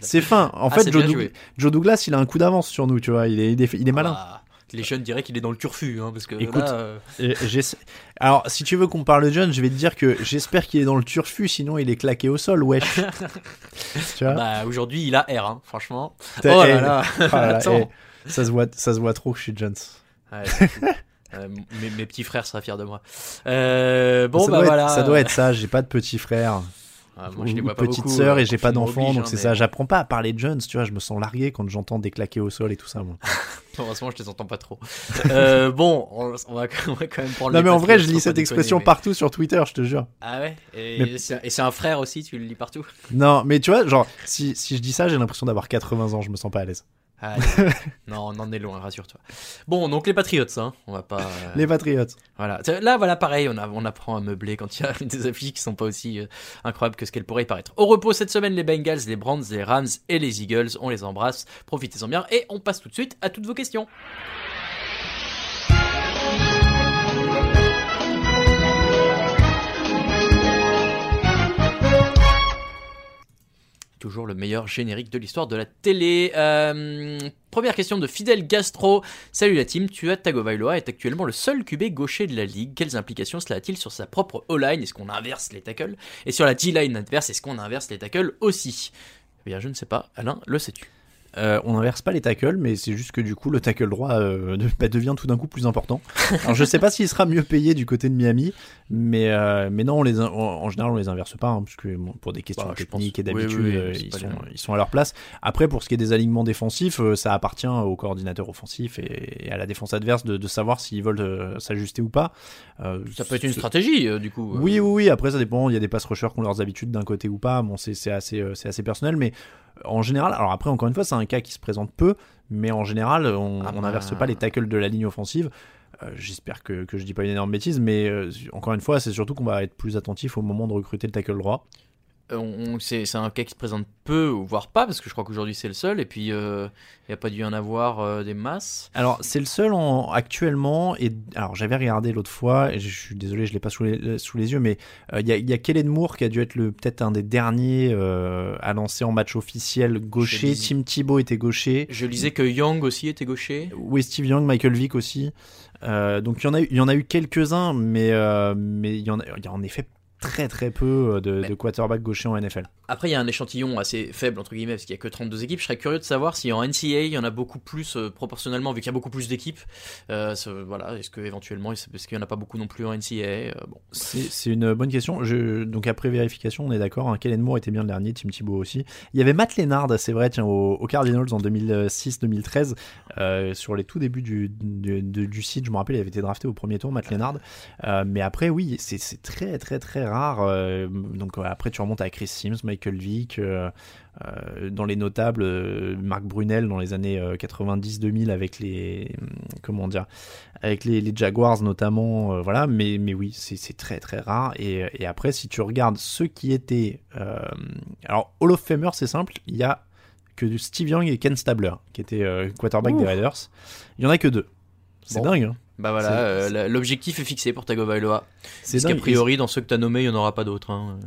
Speaker 1: C'est
Speaker 2: fin. En
Speaker 1: Ah,
Speaker 2: fait, Doug-. Joe Douglas, il a un coup d'avance sur nous, tu vois. Il est, il est, il est malin.
Speaker 1: Ah, les jeunes diraient qu'il est dans le turfu, hein, parce que
Speaker 2: Écoute,
Speaker 1: là, euh,
Speaker 2: j'essa- Alors, si tu veux qu'on parle de John, je vais te dire que j'espère qu'il est dans le turfu, sinon il est claqué au sol, wesh. tu vois
Speaker 1: bah, aujourd'hui il a R, hein, franchement. Oh là là,
Speaker 2: oh là là, eh, ça, se voit, ça se voit trop que je suis Jones.
Speaker 1: Ouais, c'est fou. Euh, mes, mes petits frères seraient fiers de moi. Euh, bon,
Speaker 2: ça,
Speaker 1: bah
Speaker 2: doit
Speaker 1: voilà.
Speaker 2: être, ça doit être ça, j'ai pas de petit frère.
Speaker 1: Ah, moi, je les vois pas
Speaker 2: petite
Speaker 1: beaucoup,
Speaker 2: sœur
Speaker 1: euh,
Speaker 2: et j'ai pas d'enfant, donc
Speaker 1: hein,
Speaker 2: c'est
Speaker 1: mais
Speaker 2: ça. J'apprends pas à parler de Jones, tu vois, je me sens largué quand j'entends des claqués au sol et tout ça. Moi.
Speaker 1: Heureusement, je les entends pas trop. Euh, bon, on, on va, on va quand même prendre
Speaker 2: non, mais en vrai, je lis cette expression
Speaker 1: mais-
Speaker 2: partout sur Twitter, je te jure.
Speaker 1: Ah ouais? Et
Speaker 2: Mais-
Speaker 1: c'est et c'est un frère aussi, tu le lis partout?
Speaker 2: Non, mais tu vois, genre, si, si je dis ça, j'ai l'impression d'avoir 80 ans, je me sens pas à l'aise.
Speaker 1: Non, on en est loin, rassure-toi. Bon, donc les Patriots, hein, on va pas. euh,
Speaker 2: Les Patriots.
Speaker 1: Voilà. Là, voilà, pareil, on, a- on apprend à meubler quand il y a des affiches qui sont pas aussi euh, incroyables que ce qu'elles pourraient y paraître. Au repos cette semaine, les Bengals, les Browns, les Rams et les Eagles. On les embrasse. Profitez-en bien et on passe tout de suite à toutes vos questions. Toujours le meilleur générique de l'histoire de la télé. Euh, première question de Fidel Gastro. Salut la team, tu as Tagovailoa est actuellement le seul QB gaucher de la ligue. Quelles implications cela a-t-il sur sa propre O-line? Est-ce qu'on inverse les tackles? Et sur la D-line adverse, est-ce qu'on inverse les tackles aussi? Eh bien, je ne sais pas. Alain, le sais-tu?
Speaker 2: Euh, on n'inverse pas les tackles, mais c'est juste que du coup, le tackle droit euh, de- bah, devient tout d'un coup plus important. Alors, je sais pas s'il sera mieux payé du côté de Miami, mais, euh, mais non, on les, en, en général, on les inverse pas, hein, parce que bon, pour des questions
Speaker 1: Bah,
Speaker 2: techniques et d'habitude,
Speaker 1: oui, oui, c'est
Speaker 2: ils, sont,
Speaker 1: bien.
Speaker 2: ils sont à leur place. Après, pour ce qui est des alignements défensifs, ça appartient au coordinateur offensif et, et à la défense adverse de, de savoir s'ils veulent s'ajuster ou pas.
Speaker 1: Ça peut être une stratégie, du coup.
Speaker 2: oui, oui, oui. Après, ça dépend. Il y a des pass rushers qui ont leurs habitudes d'un côté ou pas. Bon, c'est assez, c'est assez personnel, mais en général, alors après, encore une fois, c'est un cas qui se présente peu, mais en général, on
Speaker 1: Ah
Speaker 2: on
Speaker 1: bah.
Speaker 2: n'inverse pas les tackles de la ligne offensive. Euh, J'espère que, que je dis pas une énorme bêtise, mais euh, encore une fois, c'est surtout qu'on va être plus attentif au moment de recruter le tackle droit.
Speaker 1: On- c'est un cas qui se présente peu, ou voire pas, parce que je crois qu'aujourd'hui c'est le seul, et puis euh, il n'y a pas dû y en avoir euh, des masses.
Speaker 2: Alors, c'est le seul en, actuellement. Et alors, j'avais regardé l'autre fois. Et je suis désolé, je l'ai pas sous les, sous les yeux, mais euh, il y a, il y a Kellen Moore qui a dû être le peut-être un des derniers euh, à lancer en match officiel gaucher. Tim Thibault était gaucher.
Speaker 1: Je lisais que Young aussi était gaucher.
Speaker 2: Oui, Steve Young, Michael Vick aussi. Euh, donc il y en a, eu- il y en a eu quelques-uns, mais euh, mais il y en a, il y a en effet très très peu euh, de, de quarterbacks gauchers en NFL.
Speaker 1: Après, il y a un échantillon assez faible, entre guillemets, parce qu'il n'y a que 32 équipes. Je serais curieux de savoir si en NCAA, il y en a beaucoup plus, euh, proportionnellement, vu qu'il y a beaucoup plus d'équipes. Euh, voilà, est-ce que éventuellement, est-ce qu'il n'y en a pas beaucoup non plus en NCAA euh, bon.
Speaker 2: C'est une bonne question. Donc après vérification, on est d'accord. Hein, Kellen Moore était bien le dernier, Tim Thibault aussi. Il y avait Matt Lennard, c'est vrai, tiens, aux, aux Cardinals en 2006-2013, euh, sur les tout débuts du, du, site. Je me rappelle, il avait été drafté au premier tour, Matt Lennard. Mais après, oui, c'est très très très rare. donc après, tu remontes à Chris Sims, Michael Vick. euh, euh, dans les notables, euh, Marc Brunel dans les années euh, 90-2000 avec les comment dire avec les, les Jaguars notamment, euh, voilà, mais, mais oui, c'est c'est très très rare. Et, et après, si tu regardes ceux qui étaient. euh, alors, Hall of Famer, c'est simple, il y a que Steve Young et Ken Stabler, qui étaient euh, quarterback des. Raiders. Il y en a que deux. C'est
Speaker 1: Bon.
Speaker 2: dingue. hein.
Speaker 1: Bah voilà, euh, l'objectif est fixé pour Tagovailoa.
Speaker 2: C'est
Speaker 1: qu'a priori, dans ceux que tu as nommés, il n'y en aura pas d'autres. Hein.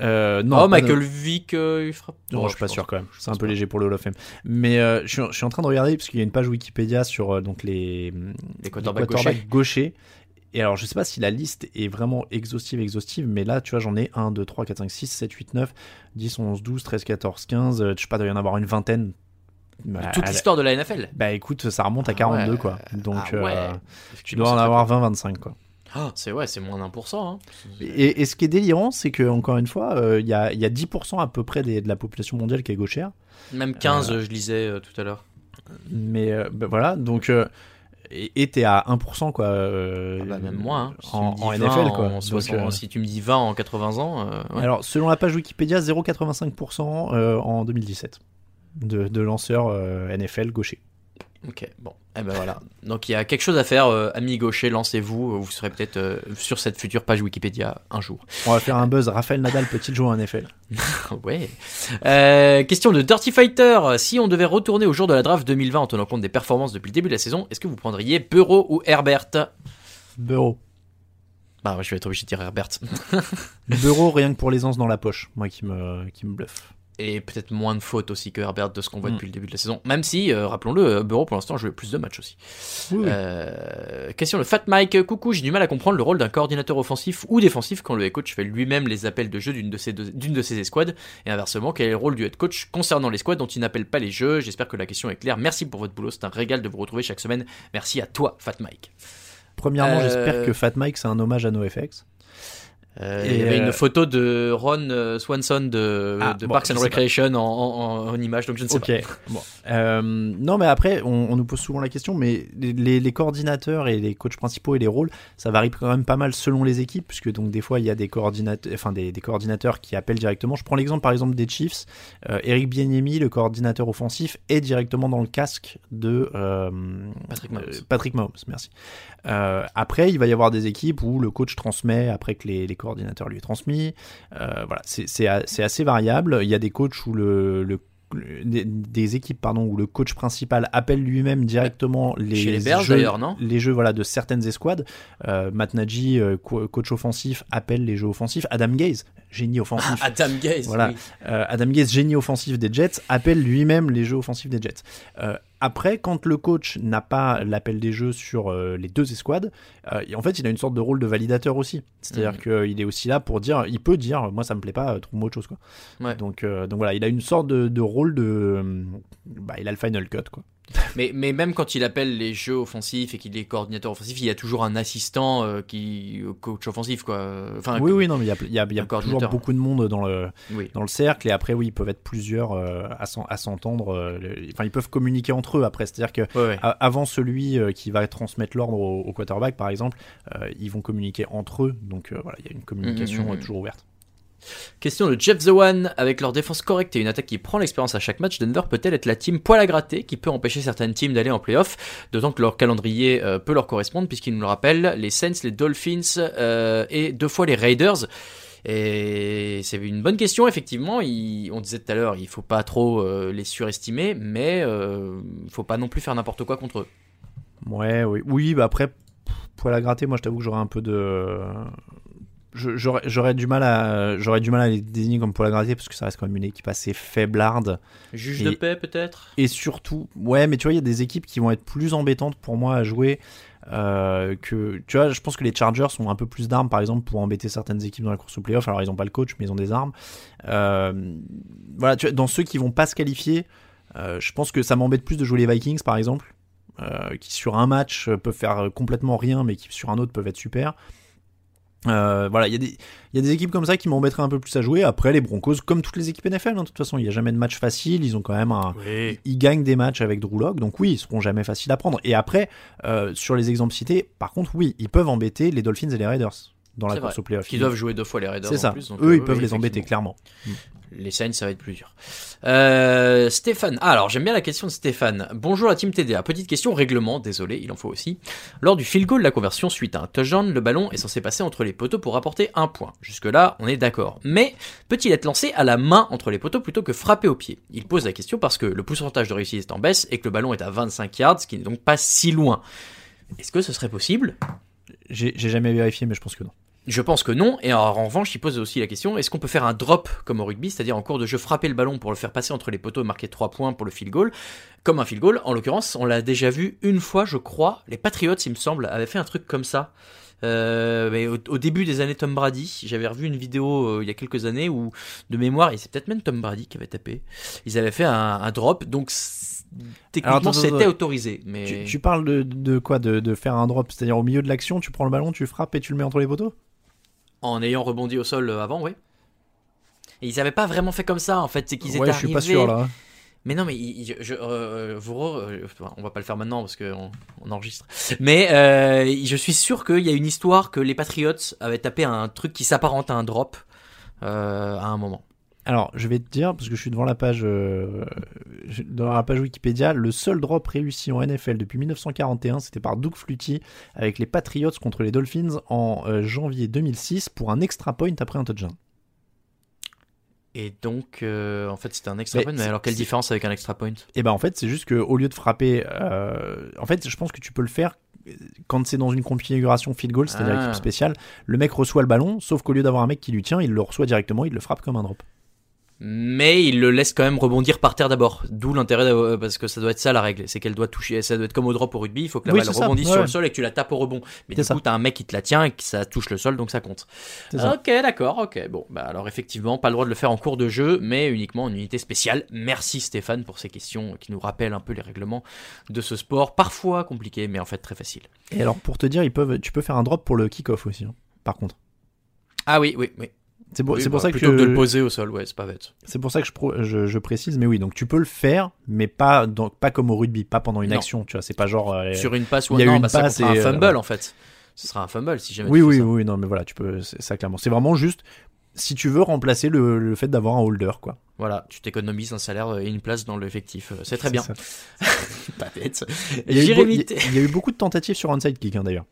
Speaker 2: Euh, non,
Speaker 1: oh, Michael
Speaker 2: de-
Speaker 1: Vick, euh, il fera.
Speaker 2: Non,
Speaker 1: Oh,
Speaker 2: je suis pas sûr quand même. C'est un peu
Speaker 1: pas.
Speaker 2: léger pour le Hall of Fame. Mais euh, je, suis, je suis en train de regarder parce qu'il y a une page Wikipédia sur euh, donc les,
Speaker 1: Les quarterbacks
Speaker 2: gauchers. Et alors, je sais pas si la liste est vraiment exhaustive, exhaustive, mais là, tu vois, j'en ai 1, 2, 3, 4, 5, 6, 7, 8, 9, 10, 11, 12, 13, 14, 15. euh, Je sais pas, il doit y en avoir une vingtaine. Bah,
Speaker 1: Toute l'histoire de la NFL.
Speaker 2: Bah écoute, ça remonte à
Speaker 1: Ah
Speaker 2: 42,
Speaker 1: ouais.
Speaker 2: quoi. Donc,
Speaker 1: Ah ouais.
Speaker 2: euh, tu dois en avoir
Speaker 1: très
Speaker 2: 20-25, quoi.
Speaker 1: Ah, c'est ouais, c'est moins d'un pour cent. hein.
Speaker 2: Et, et ce qui est délirant, c'est que encore une fois, euh, il y, a, y a 10% à peu près des- de la population mondiale qui est gauchère.
Speaker 1: Même 15,
Speaker 2: Euh,
Speaker 1: je lisais euh, tout à l'heure.
Speaker 2: Mais euh, bah, voilà, donc. euh, et t'es à 1%, quoi. euh,
Speaker 1: Ah bah, même moins. hein. Si
Speaker 2: en, en
Speaker 1: 20
Speaker 2: NFL, quoi.
Speaker 1: en
Speaker 2: Donc,
Speaker 1: 60
Speaker 2: euh,
Speaker 1: Si tu me dis 20 en 80 ans. euh, ouais.
Speaker 2: Alors, selon la page Wikipédia, 0,85% euh, en 2017 de, de lanceurs euh, NFL gauchers.
Speaker 1: Ok, bon. Eh ben voilà. Donc il y a quelque chose à faire, euh, amis gauchers, lancez-vous. Vous serez peut-être euh, sur cette future page Wikipédia un jour.
Speaker 2: On va faire un buzz. Raphaël Nadal peut-il jouer en NFL
Speaker 1: ouais. Euh, question de Dirty Fighter. Si on devait retourner au jour de la draft 2020 en tenant compte des performances depuis le début de la saison, est-ce que vous prendriez Burrow ou Herbert?
Speaker 2: Burrow.
Speaker 1: Bah je vais être obligé de dire Herbert.
Speaker 2: Burrow, rien que pour l'aisance dans la poche, moi qui me, qui me bluffe.
Speaker 1: Et peut-être moins de fautes aussi que Herbert de ce qu'on voit
Speaker 2: Mm.
Speaker 1: depuis le début de la saison. Même si, euh, rappelons-le, euh, Burrow pour l'instant a joué plus de matchs aussi.
Speaker 2: Oui.
Speaker 1: Euh, question de Fat Mike. Coucou, j'ai du mal à comprendre le rôle d'un coordinateur offensif ou défensif quand le head coach fait lui-même les appels de jeu d'une de ses deux- de ses escouades. Et inversement, quel est le rôle du head coach concernant les squads dont il n'appelle pas les jeux? J'espère que la question est claire. Merci pour votre boulot. C'est un régal de vous retrouver chaque semaine. Merci à toi, Fat Mike.
Speaker 2: Premièrement,
Speaker 1: Euh,
Speaker 2: j'espère que Fat Mike, c'est un hommage à NoFX.
Speaker 1: Euh,
Speaker 2: Et,
Speaker 1: il y avait
Speaker 2: euh,
Speaker 1: une photo de Ron euh, Swanson de,
Speaker 2: Ah,
Speaker 1: de
Speaker 2: bon,
Speaker 1: Parks and. Recreation en, en- image, donc je ne sais pas.
Speaker 2: Bon. Euh, non, mais après, on, on nous pose souvent la question, mais les, coordinateurs et les coachs principaux et les rôles, ça varie quand même pas mal selon les équipes, puisque donc des fois il y a des coordinateurs, enfin des, des coordinateurs qui appellent directement. Je prends l'exemple par exemple des Chiefs. Euh, Eric Bieniemy, le coordinateur offensif, est directement dans le casque de euh,
Speaker 1: Patrick Mahomes.
Speaker 2: euh, Patrick Mahomes, merci. Euh, après, il va y avoir des équipes où le coach transmet après que les, les coordinateurs lui aient transmis. Euh, voilà, c'est assez variable. Il y a des coachs où le, le- des, des équipes pardon où le coach principal appelle lui-même directement les
Speaker 1: Chez les
Speaker 2: jeux,
Speaker 1: d'ailleurs, non
Speaker 2: les jeux voilà de certaines escouades. Euh, Matt Nagy, euh, co- coach offensif, appelle les jeux offensifs. Adam Gaze, génie offensif.
Speaker 1: Adam Gaze.
Speaker 2: Voilà.
Speaker 1: oui.
Speaker 2: Euh, Adam Gaze, génie offensif des Jets, appelle lui-même les jeux offensifs des Jets. Euh, après, quand le coach n'a pas l'appel des jeux sur euh, les deux escouades, euh, en fait, il a une sorte de rôle de validateur aussi. C'est-à-dire
Speaker 1: Mhm.
Speaker 2: qu'il est aussi là pour dire, il peut dire, moi ça me plaît pas, euh, trouve-moi autre chose. Quoi.
Speaker 1: Ouais.
Speaker 2: Donc, euh, donc voilà, il a une sorte de, de rôle de. euh, Bah, il a le final cut. Quoi.
Speaker 1: Mais, mais même quand il appelle les jeux offensifs et qu'il est coordinateur offensif, il y a toujours un assistant euh, qui coach offensif quoi. Enfin,
Speaker 2: oui, oui, non, mais il y a, il y a, il y a toujours beaucoup de monde dans le,
Speaker 1: Oui.
Speaker 2: dans le cercle, et après, oui, ils peuvent être plusieurs euh, à s'en- à s'entendre. euh, Enfin, ils peuvent communiquer entre eux après. C'est-à-dire que
Speaker 1: Ouais, ouais.
Speaker 2: a- avant celui euh, qui va transmettre l'ordre au, au quarterback, par exemple, euh, ils vont communiquer entre eux. Donc euh, voilà, il y a une communication
Speaker 1: Mhm, mhm.
Speaker 2: euh, toujours ouverte.
Speaker 1: Question de Jeff The One. Avec leur défense correcte et une attaque qui prend l'expérience à chaque match, Denver peut-elle être la team poil à gratter qui peut empêcher certaines teams d'aller en playoff? D'autant que leur calendrier euh, peut leur correspondre puisqu'il nous le rappelle les Saints, les Dolphins euh, et deux fois les Raiders. Et c'est une bonne question, effectivement. On disait tout à l'heure, il faut pas trop euh, les surestimer, mais il faut pas non plus faire n'importe quoi contre eux.
Speaker 2: Oui. Oui, bah après, poil à gratter, moi je t'avoue que j'aurais un peu de. J'aurais du mal à j'aurais du mal à les désigner comme poil à gratter parce que ça reste quand même une équipe assez faiblarde.
Speaker 1: Juge
Speaker 2: Et-
Speaker 1: de paix, peut-être?
Speaker 2: et surtout ouais mais tu vois il y a des équipes qui vont être plus embêtantes pour moi à jouer euh, que tu vois je pense que les Chargers ont un peu plus d'armes par exemple pour embêter certaines équipes dans la course au playoff. Alors ils ont pas le coach mais ils ont des armes. Euh, voilà tu vois, dans ceux qui vont pas se qualifier euh, je pense que ça m'embête plus de jouer les Vikings par exemple qui sur un match peuvent faire complètement rien mais qui sur un autre peuvent être super euh, voilà, il y, a des- il y a des équipes comme ça qui m'embêteraient un peu plus à jouer. Après, les Broncos, comme toutes les équipes NFL, hein, de toute façon, il n'y a jamais de match facile. Ils ont quand même un. Ils gagnent des matchs avec Drew Lock, donc oui, ils seront jamais faciles à prendre. Et après, euh, sur les exemples cités, par contre, oui, ils peuvent embêter les Dolphins et les Raiders dans la course au playoff.
Speaker 1: Qui doivent jouer deux fois les Raiders.
Speaker 2: C'est
Speaker 1: en
Speaker 2: ça.
Speaker 1: plus, donc,
Speaker 2: Eux,
Speaker 1: euh,
Speaker 2: ils peuvent
Speaker 1: oui,
Speaker 2: les embêter, clairement.
Speaker 1: Les Saints, ça va être plus dur. Euh, Stéphane. Ah, alors j'aime bien la question de Stéphane. Bonjour la team TDA. Petite question règlement, désolé, il en faut aussi. Lors du field goal, la conversion suite à un touchdown, le ballon est censé passer entre les poteaux pour apporter un point. Jusque-là, on est d'accord. Mais peut-il être lancé à la main entre les poteaux plutôt que frappé au pied? Il pose la question parce que le pourcentage de réussite est en baisse et que le ballon est à 25 yards, ce qui n'est donc pas si loin. Est-ce que ce serait possible?
Speaker 2: J'ai jamais vérifié, mais je pense que non.
Speaker 1: Je pense que non, et en revanche, il pose aussi la question est-ce qu'on peut faire un drop comme au rugby, c'est-à-dire en cours de jeu frapper le ballon pour le faire passer entre les poteaux et marquer 3 points pour le field goal Comme un field goal, en l'occurrence, on l'a déjà vu une fois, je crois. Les Patriots, il me semble, avaient fait un truc comme ça. Euh, mais au, au début des années Tom Brady, j'avais revu une vidéo euh, il y a quelques années où, de mémoire, et c'est peut-être même Tom Brady qui avait tapé, ils avaient fait un, un drop, donc techniquement c'était autorisé. Mais...
Speaker 2: Tu, tu parles de, de quoi? De, de faire un drop, c'est-à-dire au milieu de l'action, tu prends le ballon, tu frappes et tu le mets entre les poteaux?
Speaker 1: En ayant rebondi au sol euh, avant, oui. Et ils avaient pas vraiment fait comme ça, en fait. C'est qu'ils
Speaker 2: Ouais,
Speaker 1: étaient
Speaker 2: je suis
Speaker 1: arrivés.
Speaker 2: pas sûr là.
Speaker 1: Mais non, mais je, euh, vous re- euh, on va pas le faire maintenant parce qu'on on enregistre. Mais euh, je suis sûr qu'il y a une histoire que les Patriots avaient tapé un truc qui s'apparente à un drop euh, à un moment.
Speaker 2: Alors, je vais te dire, parce que je suis devant la page, euh, dans la page Wikipédia, le seul drop réussi en NFL depuis 1941, c'était par Doug Flutie avec les Patriots contre les Dolphins en euh, janvier 2006 pour un extra point après un touchdown.
Speaker 1: Et donc, euh, en fait, c'était un extra
Speaker 2: Mais
Speaker 1: point. Mais alors, quelle différence avec un extra point?
Speaker 2: Et ben en fait, c'est juste que au lieu de frapper, en fait, je pense que tu peux le faire quand c'est dans une configuration field goal, c'est-à-dire
Speaker 1: Ah.
Speaker 2: équipe spéciale. Le mec reçoit le ballon, sauf qu'au lieu d'avoir un mec qui lui tient, il le reçoit directement, il le frappe comme un drop.
Speaker 1: Mais il le laisse quand même rebondir par terre d'abord. D'où l'intérêt, d'avoir- parce que ça doit être ça la règle. C'est qu'elle doit toucher, ça doit être comme au drop au rugby. Il faut que la
Speaker 2: Oui,
Speaker 1: balle rebondisse
Speaker 2: ouais.
Speaker 1: sur le sol et que tu la tapes au rebond. Mais du
Speaker 2: ça.
Speaker 1: coup, t'as un mec qui te la tient et que ça touche le sol, donc ça compte.
Speaker 2: C'est ça.
Speaker 1: Ok, d'accord, ok. Bon, bah alors effectivement, pas le droit de le faire en cours de jeu, mais uniquement en unité spéciale. Merci Stéphane pour ces questions qui nous rappellent un peu les règlements de ce sport, parfois compliqué, mais en fait très facile.
Speaker 2: Et alors pour te dire, ils peuvent, tu peux faire un drop pour le kick-off aussi. hein, par contre,
Speaker 1: Ah oui, oui, oui.
Speaker 2: C'est pour,
Speaker 1: Oui, bah,
Speaker 2: ça que
Speaker 1: plutôt que de le poser au sol, ouais, c'est pas bête.
Speaker 2: C'est pour ça que je, pro- je, je précise, mais oui, donc tu peux le faire, mais pas, dans- pas comme au rugby, pas pendant une
Speaker 1: Non.
Speaker 2: action, tu vois, c'est pas genre. euh,
Speaker 1: Sur une passe ou
Speaker 2: une
Speaker 1: bah, ça
Speaker 2: passe et,
Speaker 1: un
Speaker 2: euh,
Speaker 1: fumble en fait. Ce sera un fumble si jamais.
Speaker 2: Oui,
Speaker 1: tu fais
Speaker 2: oui,
Speaker 1: ça.
Speaker 2: oui, non, mais voilà, tu peux, ça clairement. C'est vraiment juste si tu veux remplacer le, le fait d'avoir un holder, quoi.
Speaker 1: Voilà, tu t'économises un salaire et une place dans l'effectif. Euh, C'est très bien.
Speaker 2: ça.
Speaker 1: pas bête.
Speaker 2: Il y, a eu il y a eu beaucoup de tentatives sur onside kick, hein, d'ailleurs.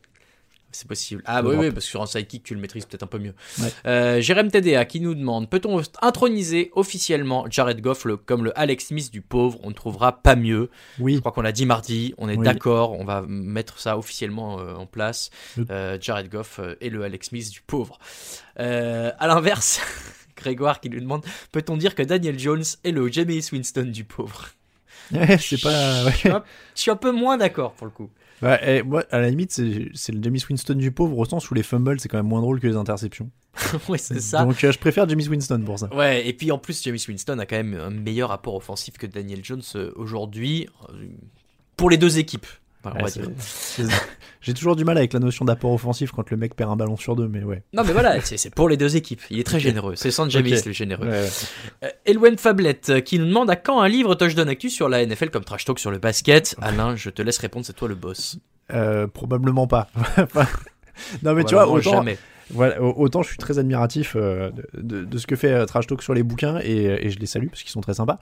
Speaker 1: C'est possible. Ah oui, oui, parce que sur un sidekick, tu le maîtrises peut-être un peu mieux.
Speaker 2: Ouais.
Speaker 1: Euh, Jérém TDA qui nous demande Peut-on introniser officiellement Jared Goff le- comme le Alex Smith du pauvre On ne trouvera pas mieux.
Speaker 2: Oui.
Speaker 1: Je crois qu'on l'a dit mardi. On est
Speaker 2: Oui.
Speaker 1: d'accord. On va mettre ça officiellement euh, en place. Euh, Jared Goff et le Alex Smith du pauvre. À l'inverse, Grégoire qui nous demande Peut-on dire que Daniel Jones est le Jameis Winston du pauvre?
Speaker 2: Ouais, c'est pas. ouais.
Speaker 1: je, suis un, je suis un peu moins d'accord pour le coup.
Speaker 2: Ouais, et moi, à la limite, c'est le James Winston du pauvre, au sens où les fumbles, c'est quand même moins drôle que les interceptions.
Speaker 1: ouais, c'est ça.
Speaker 2: Donc euh, je préfère James Winston pour ça.
Speaker 1: Ouais, et puis en plus, James Winston a quand même un meilleur rapport offensif que Daniel Jones euh, aujourd'hui, euh, pour les deux équipes, enfin,
Speaker 2: Ouais, J'ai toujours du mal avec la notion d'apport offensif quand le mec perd un ballon sur deux, mais ouais.
Speaker 1: Non, mais voilà, c'est pour les deux équipes. Il est très généreux. C'est San Jamis le généreux.
Speaker 2: Ouais, ouais.
Speaker 1: Euh, Elwen Fablette euh, qui nous demande à quand un livre Touchdown Actu sur la NFL comme Trash Talk sur le basket? Alain, je te laisse répondre, c'est toi le boss.
Speaker 2: Euh, probablement pas. Non mais tu vois, autant,
Speaker 1: jamais.
Speaker 2: Voilà, au- autant je suis très admiratif euh, de, ce que fait euh, Trash Talk sur les bouquins et, et je les salue parce qu'ils sont très sympas.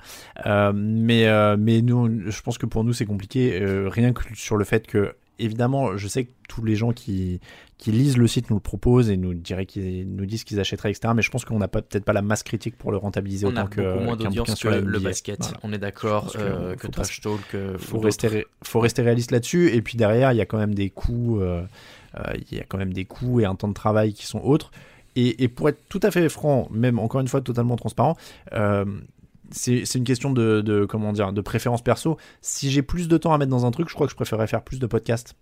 Speaker 2: Euh, mais euh, mais nous, je pense que pour nous c'est compliqué, rien que sur le fait que évidemment, je sais que tous les gens qui, qui lisent le site nous le proposent et nous diraient qu'ils nous disent qu'ils achèteraient, etc. Mais je pense qu'on n'a peut-être pas la masse critique pour le rentabiliser
Speaker 1: On
Speaker 2: autant que
Speaker 1: beaucoup moins d'audience
Speaker 2: sur
Speaker 1: le basket.
Speaker 2: Voilà.
Speaker 1: On est d'accord euh,
Speaker 2: que
Speaker 1: Trash Talk. euh,
Speaker 2: faut rester,
Speaker 1: d'autres.
Speaker 2: faut rester réaliste là-dessus. Et puis derrière, il y a quand même des coûts, euh, il y a quand même des coûts et un temps de travail qui sont autres. Et, et pour être tout à fait franc, même encore une fois totalement transparent, euh, c'est c'est une question de, de comment dire, de préférence perso. Si j'ai plus de temps à mettre dans un truc, je crois que je préférerais faire plus de podcasts.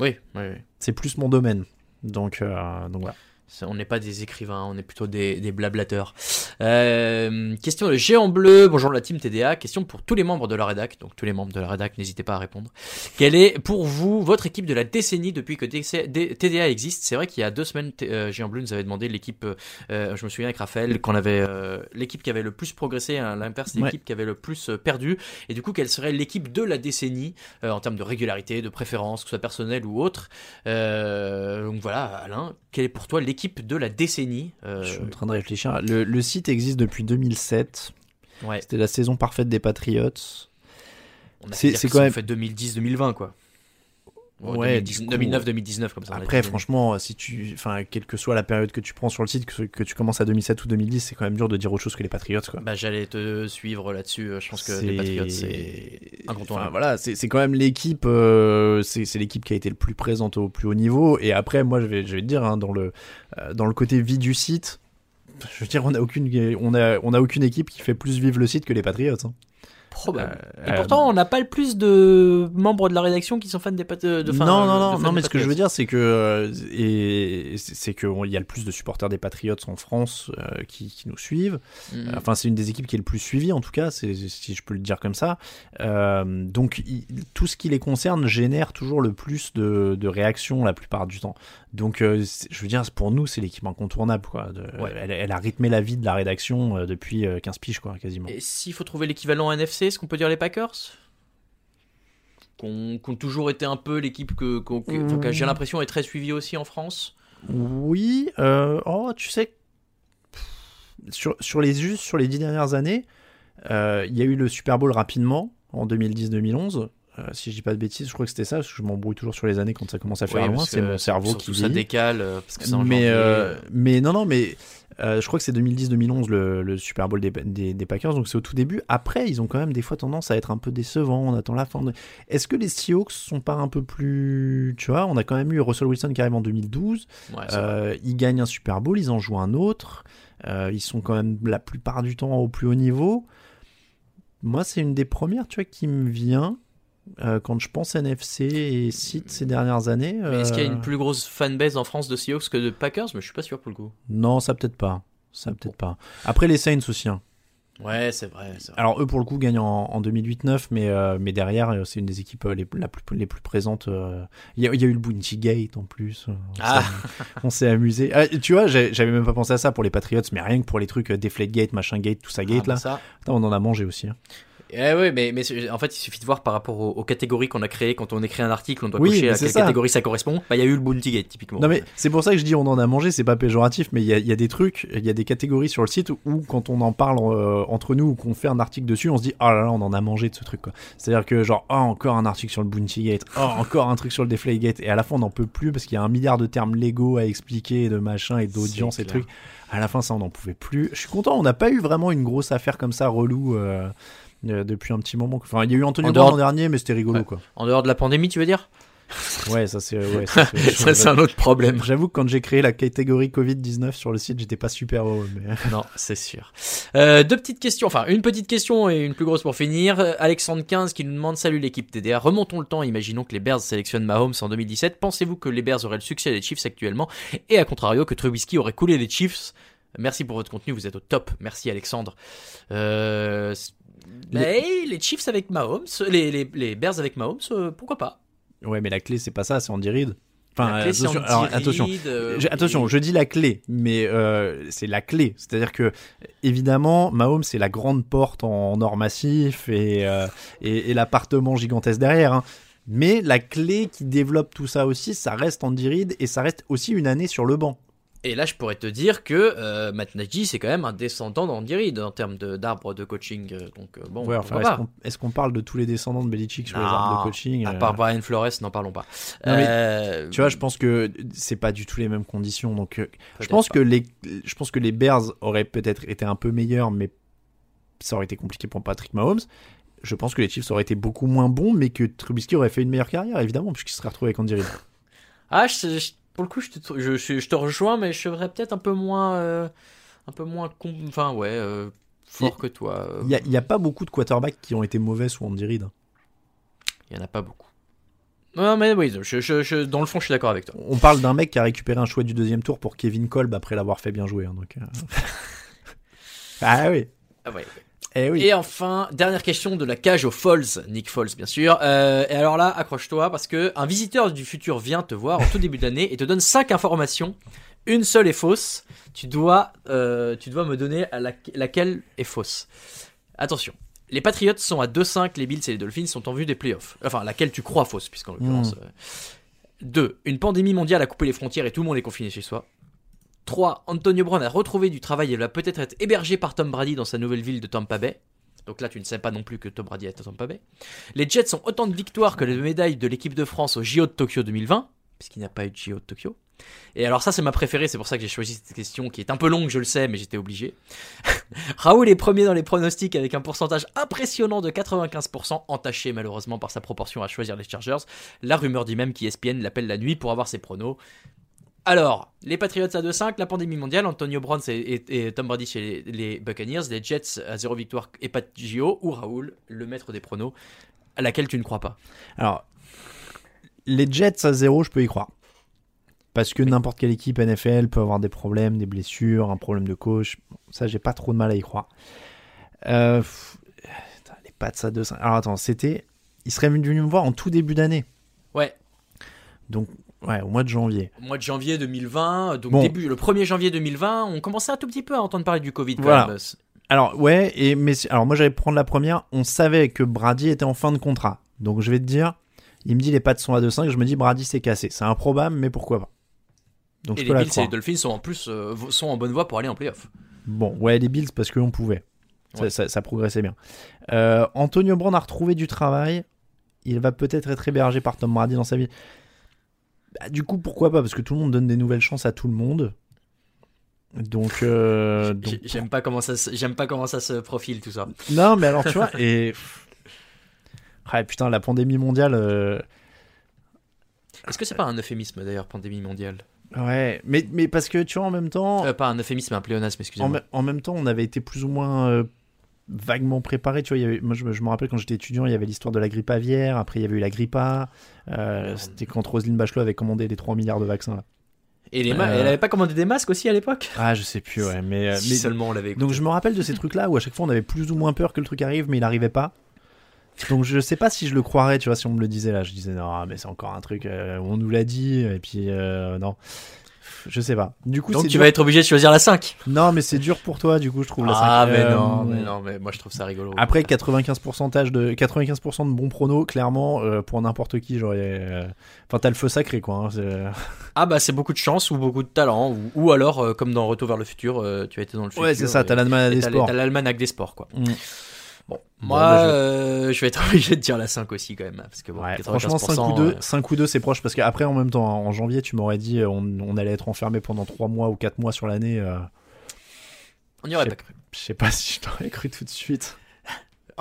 Speaker 1: Oui, oui, oui.
Speaker 2: C'est plus mon domaine. Donc, euh, donc voilà.
Speaker 1: On n'est pas des écrivains, on est plutôt des, des blablateurs. Euh, question de Géant Bleu, bonjour la team TDA. Question pour tous les membres de la rédac, donc tous les membres de la rédac, n'hésitez pas à répondre. Quelle est pour vous votre équipe de la décennie depuis que TDA existe? C'est vrai qu'il y a deux semaines, euh, Géant Bleu nous avait demandé l'équipe, euh, je me souviens avec Raphaël, qu'on avait l'équipe qui avait le plus progressé, à l'inverse,
Speaker 2: Ouais.
Speaker 1: l'équipe qui avait le plus perdu. Et du coup, quelle serait l'équipe de la décennie en termes de régularité, de préférence, que ce soit personnelle ou autre? Donc voilà, Alain, quelle est pour toi l'équipe de la décennie Euh,
Speaker 2: Je suis en train de réfléchir. Le, le site existe depuis 2007.
Speaker 1: Ouais.
Speaker 2: C'était la saison parfaite des Patriots.
Speaker 1: On a
Speaker 2: C'est-
Speaker 1: quand même- fait 2010-2020 quoi.
Speaker 2: Ouais,
Speaker 1: 2010
Speaker 2: du coup-
Speaker 1: 2009-2019 comme ça.
Speaker 2: Après, franchement, si tu, enfin, quelle que soit la période que tu prends sur le site, que, que tu commences à 2007 ou 2010, c'est quand même dur de dire autre chose que les Patriots, quoi.
Speaker 1: Bah j'allais te suivre là-dessus. euh, Je pense que les Patriots c'est incontournable.
Speaker 2: Enfin, voilà, c'est quand même l'équipe, euh, c'est c'est l'équipe qui a été le plus présente au plus haut niveau. Et après, moi, je vais, je vais te dire, hein, dans le, euh, dans le côté vie du site, je veux dire, on a aucune, on a, on a aucune équipe qui fait plus vivre le site que les Patriots. hein.
Speaker 1: Probable.
Speaker 2: Euh,
Speaker 1: Et pourtant, on n'a pas le plus de membres de la rédaction qui sont fans des Patriots. De, enfin,
Speaker 2: non,
Speaker 1: de-
Speaker 2: non, non, non, mais ce que je veux dire, c'est que euh, et c'est que il y a le plus de supporters des Patriots en France euh, qui, qui nous suivent. Euh, Enfin, c'est une des équipes qui est le plus suivie, en tout cas, si je peux le dire comme ça. Euh, donc, il- tout ce qui les concerne génère toujours le plus de, de réactions la plupart du temps. Donc, euh, je veux dire, pour nous, c'est l'équipe incontournable, quoi. De-
Speaker 1: Ouais.
Speaker 2: elle, elle a rythmé la vie de la rédaction euh, depuis euh, 15 piges, quoi, quasiment.
Speaker 1: Et s'il faut trouver l'équivalent NFC, est-ce qu'on peut dire les Packers? Qu'on qui ont toujours été un peu l'équipe que, j'ai l'impression est très suivie aussi en France.
Speaker 2: Oui, euh, oh, tu sais, sur, sur les juste sur les dix dernières années, euh, il y a eu le Super Bowl rapidement en 2010-2011. Euh, si je dis pas de bêtises, je crois que c'était ça, parce que je m'embrouille toujours sur les années quand ça commence à faire
Speaker 1: Oui,
Speaker 2: loin. C'est mon cerveau qui
Speaker 1: ça décale euh, parce que
Speaker 2: mais, euh, mais non, non, mais euh, je crois que c'est 2010-2011 le, le Super Bowl des, des, des Packers, donc c'est au tout début. Après, ils ont quand même des fois tendance à être un peu décevants. On attend la fin. de- Est-ce que les Seahawks sont pas un peu plus. Tu vois, on a quand même eu Russell Wilson qui arrive en 2012.
Speaker 1: Ouais,
Speaker 2: ils gagnent un Super Bowl, ils en jouent un autre. Ils sont quand même la plupart du temps au plus haut niveau. Moi, c'est une des premières, tu vois, qui me vient euh, quand je pense NFC et site ces dernières années.
Speaker 1: Est-ce qu'il y a
Speaker 2: euh,
Speaker 1: une plus grosse fanbase en France de Seahawks que de Packers? Mais je suis pas sûr pour le coup.
Speaker 2: Non, ça peut-être pas. Ça peut-être pas. Après les Saints aussi. hein.
Speaker 1: Ouais, c'est vrai.
Speaker 2: Alors eux pour le coup gagnent en, en 2008-9, mais euh, mais derrière euh, c'est une des équipes euh, les, la plus, les plus présentes. euh. Il y, a, il y a eu le Bounty Gate en plus. euh, On
Speaker 1: Ah.
Speaker 2: s'est- on s'est amusé. Ah, tu vois, j'avais même pas pensé à ça pour les Patriots, mais rien que pour les trucs euh, Deflate Gate, machin Gate, tout ça Gate
Speaker 1: Ah, bah
Speaker 2: là.
Speaker 1: ça.
Speaker 2: Putain, on en a mangé aussi. hein.
Speaker 1: Eh ouais, mais, mais en fait, il suffit de voir par rapport aux, aux catégories qu'on a créées. Quand on écrit un article, on doit
Speaker 2: Oui,
Speaker 1: cocher à quelle
Speaker 2: ça.
Speaker 1: catégorie ça correspond. Bah, il y a eu le Bounty Gate, typiquement.
Speaker 2: Non mais c'est pour ça que je dis on en a mangé, c'est pas péjoratif, mais il y a, il y a des trucs, il y a des catégories sur le site où quand on en parle euh, entre nous ou qu'on fait un article dessus, on se dit oh là là on en a mangé de ce truc quoi. C'est-à-dire que genre oh encore un article sur le Bounty Gate, oh encore un truc sur le Deflate Gate, et à la fin on n'en peut plus parce qu'il y a un milliard de termes légaux à expliquer, de machin et d'audience et trucs. À la fin ça on n'en pouvait plus. Je suis content, on n'a pas eu vraiment une grosse affaire comme ça relou. euh, euh, depuis un petit moment. Enfin, il y a eu Anthony
Speaker 1: En
Speaker 2: Brown l'an dernier, mais c'était rigolo
Speaker 1: Ouais.
Speaker 2: quoi.
Speaker 1: En dehors de la pandémie, tu veux dire?
Speaker 2: Ouais, ça c'est. Ouais,
Speaker 1: un autre problème.
Speaker 2: J'avoue que quand j'ai créé la catégorie Covid-19 sur le site, j'étais pas super heureux. Mais...
Speaker 1: Non, c'est sûr. Euh, deux petites questions, enfin une petite question et une plus grosse pour finir. Euh, Alexandre 15 qui nous demande Salut l'équipe TDA, remontons le temps, imaginons que les Bears sélectionnent Mahomes en 2017. Pensez-vous que les Bears auraient le succès des Chiefs actuellement? Et à contrario, que Trubisky aurait coulé les Chiefs? Merci pour votre contenu, vous êtes au top. Merci Alexandre. Euh, mais les Chiefs avec Mahomes, les, les, les Bears avec Mahomes, euh, pourquoi pas?
Speaker 2: Ouais, mais la clé, c'est pas ça, c'est Andy Reid. Enfin,
Speaker 1: clé, c'est
Speaker 2: attention,
Speaker 1: Andy
Speaker 2: alors,
Speaker 1: Reid,
Speaker 2: attention,
Speaker 1: euh,
Speaker 2: Je- attention, je dis la clé, mais euh, c'est la clé. C'est-à-dire que, évidemment, Mahomes, c'est la grande porte en, en or massif et, euh, et, et l'appartement gigantesque derrière. hein. Mais la clé qui développe tout ça aussi, ça reste Andy Reid et ça reste aussi une année sur le banc.
Speaker 1: Et là, je pourrais te dire que euh, Matt Nagy, c'est quand même un descendant d'Andy Reid en termes de- d'arbre de, coaching. euh, Donc, euh, bon,
Speaker 2: Ouais, enfin, est-ce qu'on parle de tous les descendants de Belichick sur les
Speaker 1: Non,
Speaker 2: arbres de coaching
Speaker 1: À
Speaker 2: euh,
Speaker 1: part Brian Flores, n'en parlons pas.
Speaker 2: Non, mais
Speaker 1: Euh,
Speaker 2: Tu vois, je pense que c'est pas du tout les mêmes conditions. Donc, je pense
Speaker 1: pas.
Speaker 2: que les, je pense que les Bears auraient peut-être été un peu meilleurs, mais ça aurait été compliqué pour Patrick Mahomes. Je pense que les Chiefs auraient été beaucoup moins bons, mais que Trubisky aurait fait une meilleure carrière, évidemment, puisqu'il serait retrouvé avec Andy Reid.
Speaker 1: Ah, je- je- pour le coup, je te, je, je- je te rejoins, mais je serais peut-être un peu moins, euh, un peu moins, con- enfin ouais, euh, fort que toi. euh,
Speaker 2: Il y a, il y a pas beaucoup de quarterbacks qui ont été mauvais sous Andy Reid.
Speaker 1: Il y en a pas beaucoup. Non, mais oui, je, dans le fond, je suis d'accord avec toi.
Speaker 2: On parle d'un mec qui a récupéré un choix du deuxième tour pour Kevin Kolb après l'avoir fait bien jouer. hein, donc, euh. ah oui.
Speaker 1: Ah ouais.
Speaker 2: Eh oui.
Speaker 1: Et enfin, dernière question de la cage aux Falls, Nick Foles bien sûr. Euh, et alors là, accroche-toi parce que un visiteur du futur vient te voir en tout début d'année et te donne cinq informations. Une seule est fausse. Tu dois, euh, tu dois me donner à la- laquelle est fausse. Attention. Les Patriots sont à 2-5, les Bills et les Dolphins sont en vue des playoffs. Enfin, laquelle tu crois fausse, puisqu'en l'occurrence.
Speaker 2: Mm.
Speaker 1: 2. Une pandémie mondiale a coupé les frontières et tout le monde est confiné chez soi. 3. Antonio Brown a retrouvé du travail et va peut-être être hébergé par Tom Brady dans sa nouvelle ville de Tampa Bay. Donc là, tu ne sais pas non plus que Tom Brady est à Tampa Bay. Les Jets ont autant de victoires que les médailles de l'équipe de France au JO de Tokyo 2020, puisqu'il n'y a pas eu de JO de Tokyo. Et alors ça, c'est ma préférée, c'est pour ça que j'ai choisi cette question qui est un peu longue, je le sais, mais j'étais obligé. Raoul est premier dans les pronostics avec un pourcentage impressionnant de 95%, entaché malheureusement par sa proportion à choisir les Chargers. La rumeur dit même qu'ESPN l'appelle la nuit pour avoir ses pronos. Alors, les Patriots à 2-5, la pandémie mondiale, Antonio Brown et, et- et Tom Brady chez les, les Buccaneers, les Jets à 0 victoire et pas de JO, ou Raoul, le maître des pronos, à laquelle tu ne crois pas.
Speaker 2: Alors, les Jets à zéro, je peux y croire. Parce que n'importe quelle équipe NFL peut avoir des problèmes, des blessures, un problème de coach. Ça, j'ai pas trop de mal à y croire. Euh, putain, les Pats à 2 Alors attends, c'était. Ils seraient venus me voir en tout début d'année.
Speaker 1: Ouais,
Speaker 2: Donc, ouais, au mois de janvier.
Speaker 1: mois de janvier 2020, donc
Speaker 2: Bon.
Speaker 1: début, le 1er janvier 2020, on commençait un tout petit peu à entendre parler du Covid. quand
Speaker 2: Voilà.
Speaker 1: même.
Speaker 2: Alors, ouais, et, mais alors moi j'allais prendre la première. On savait que Brady était en fin de contrat. Donc je vais te dire, il me dit les Pats sont à 2-5. Je me dis Brady s'est cassé. C'est improbable, mais pourquoi pas. Donc
Speaker 1: Et
Speaker 2: je
Speaker 1: les Bills et les Dolphins sont en plus euh, sont en bonne voie pour aller en playoff.
Speaker 2: Bon, ouais, les Bills parce qu'on pouvait. Ça,
Speaker 1: Ouais.
Speaker 2: ça- ça progressait bien. Euh, Antonio Brown a retrouvé du travail. Il va peut-être être hébergé par Tom Brady dans sa vie. Bah, du coup, pourquoi pas Parce que tout le monde donne des nouvelles chances à tout le monde. Donc, euh, donc-
Speaker 1: J'aime pas comment ça, se- j'aime pas comment ça se profile tout ça.
Speaker 2: non, mais alors tu vois, et ouais, putain, la pandémie mondiale. euh,
Speaker 1: Est-ce que c'est pas un euphémisme d'ailleurs, pandémie mondiale?
Speaker 2: Ouais, mais mais parce que tu vois en même temps,
Speaker 1: Euh, Pas un euphémisme, un pléonasme, excusez-moi.
Speaker 2: en même temps, on avait été plus ou moins vaguement préparé. Tu vois, il y avait, moi je, me- rappelle quand j'étais étudiant, il y avait l'histoire de la grippe aviaire. Après, il y avait eu la grippe A. euh, C'était quand Roselyne Bachelot avait commandé les 3 milliards de vaccins là.
Speaker 1: Et les
Speaker 2: Euh,
Speaker 1: elle avait pas commandé des masques aussi à l'époque?
Speaker 2: Ah, je sais plus, ouais, mais, euh,
Speaker 1: Si
Speaker 2: mais-
Speaker 1: seulement on l'avait
Speaker 2: donc je me rappelle de ces trucs là où à chaque fois on avait plus ou moins peur que le truc arrive, mais il arrivait pas. Donc je sais pas si je le croirais, tu vois, si on me le disait là, je disais non, mais c'est encore un truc, euh, on nous l'a dit, et puis euh, non, je sais pas. Du coup,
Speaker 1: Donc tu
Speaker 2: dur-
Speaker 1: vas être obligé de choisir la 5.
Speaker 2: Non, mais c'est dur pour toi, du coup, je trouve la
Speaker 1: Ah, mais
Speaker 2: euh,
Speaker 1: non, mais non, mais moi je trouve ça rigolo.
Speaker 2: Après 95% de 95% de bons pronos, clairement, euh, pour n'importe qui, j'aurais. euh, Enfin, t'as le feu sacré, quoi. hein, c'est-
Speaker 1: Ah bah c'est beaucoup de chance ou beaucoup de talent ou, ou alors euh, comme dans Retour vers le futur, euh, tu as été dans le futur.
Speaker 2: Ouais, c'est ça, t'as l'almanach des sports.
Speaker 1: T'as l'almanach des sports quoi.
Speaker 2: Mm.
Speaker 1: Bon,
Speaker 2: Bon,
Speaker 1: moi
Speaker 2: bah, je-
Speaker 1: euh, je... vais être obligé de dire la 5 aussi quand même parce que bon,
Speaker 2: Ouais,
Speaker 1: 95%,
Speaker 2: franchement, 5 ou 2,
Speaker 1: euh,
Speaker 2: 5 ou 2 c'est proche parce qu'après, en même temps, hein, en janvier, tu m'aurais dit euh, on, on allait être enfermé pendant 3 mois ou 4 mois sur l'année. euh,
Speaker 1: on n'y aurait pas cru.
Speaker 2: Je sais pas si je t'aurais cru tout de suite.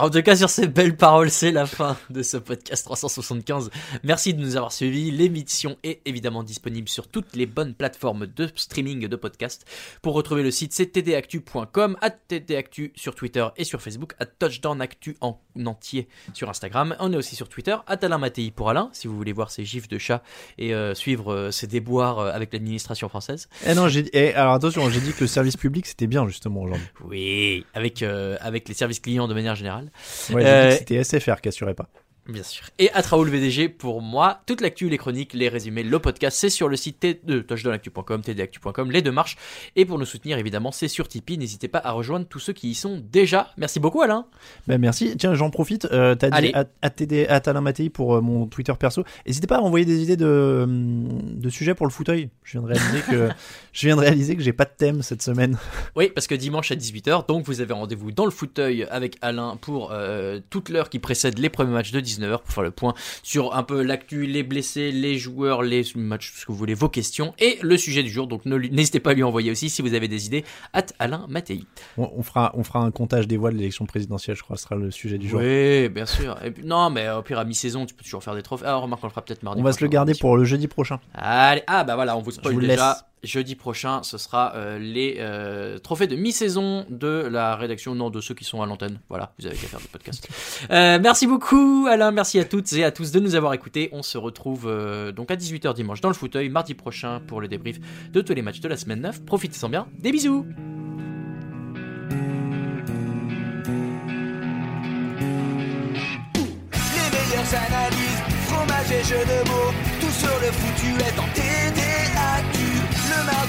Speaker 1: En tout cas, sur ces belles paroles, c'est la fin de ce podcast 375. Merci de nous avoir suivis. L'émission est évidemment disponible sur toutes les bonnes plateformes de streaming de podcasts. Pour retrouver le site, c'est tdactu.com, at tdactu sur Twitter et sur Facebook, at touchdownactu en entier sur Instagram. On est aussi sur Twitter, Alain Mattei pour Alain, si vous voulez voir ses gifs de chat et euh, suivre euh, ses déboires euh, avec l'administration française.
Speaker 2: Eh non, j'ai eh, alors attention, j'ai dit que le service public c'était bien justement aujourd'hui.
Speaker 1: Oui, avec, euh, avec les services clients de manière générale.
Speaker 2: Ouais,
Speaker 1: Euh,
Speaker 2: c'était SFR qui assurait pas.
Speaker 1: Bien sûr. Et à Raoul VDG pour moi, toute l'actu, les chroniques, les résumés, le podcast, c'est sur le site de touchdownactu.com, tdactu.com, les deux marches. Et pour nous soutenir, évidemment, c'est sur Tipeee. N'hésitez pas à rejoindre tous ceux qui y sont déjà. Merci beaucoup, Alain.
Speaker 2: Ben merci. Tiens, j'en profite. Euh, T'as dit à, à TD à Alain Mattei pour euh, mon Twitter perso. N'hésitez pas à envoyer des idées de, de sujets pour le fauteuil. Je viens de réaliser que je viens de réaliser que j'ai pas de thème cette semaine.
Speaker 1: Oui, parce que dimanche à 18h, donc vous avez rendez-vous dans le fauteuil avec Alain pour euh, toute l'heure qui précède les premiers matchs de 19h pour faire le point sur un peu l'actu, les blessés, les joueurs, les matchs, ce que vous voulez, vos questions et le sujet du jour. Donc n'hésitez pas à lui envoyer aussi si vous avez des idées. At Alain Mattei.
Speaker 2: On, on fera on fera un comptage des voix de l'élection présidentielle. Je crois ce sera le sujet du jour.
Speaker 1: Oui, bien sûr. Et puis- non, mais au pire à mi-saison, tu peux toujours faire des trophées. Ah, remarque, on le fera peut-être mardi.
Speaker 2: On va se le garder pour le jeudi prochain.
Speaker 1: Allez, ah bah voilà, on vous spoil déjà.
Speaker 2: laisse.
Speaker 1: Jeudi prochain, ce sera euh, les euh, trophées de mi-saison de la rédaction, non de ceux qui sont à l'antenne. Voilà, vous avez qu'à faire le podcast. Euh, merci beaucoup Alain, merci à toutes et à tous de nous avoir écoutés. On se retrouve euh, donc à 18h dimanche dans le fauteuil, mardi prochain pour le débrief de tous les matchs de la semaine 9. Profitez-en bien, des bisous
Speaker 7: Les meilleures analyses, fromage et jeux de mots, tout sur le foutu est en TDAQ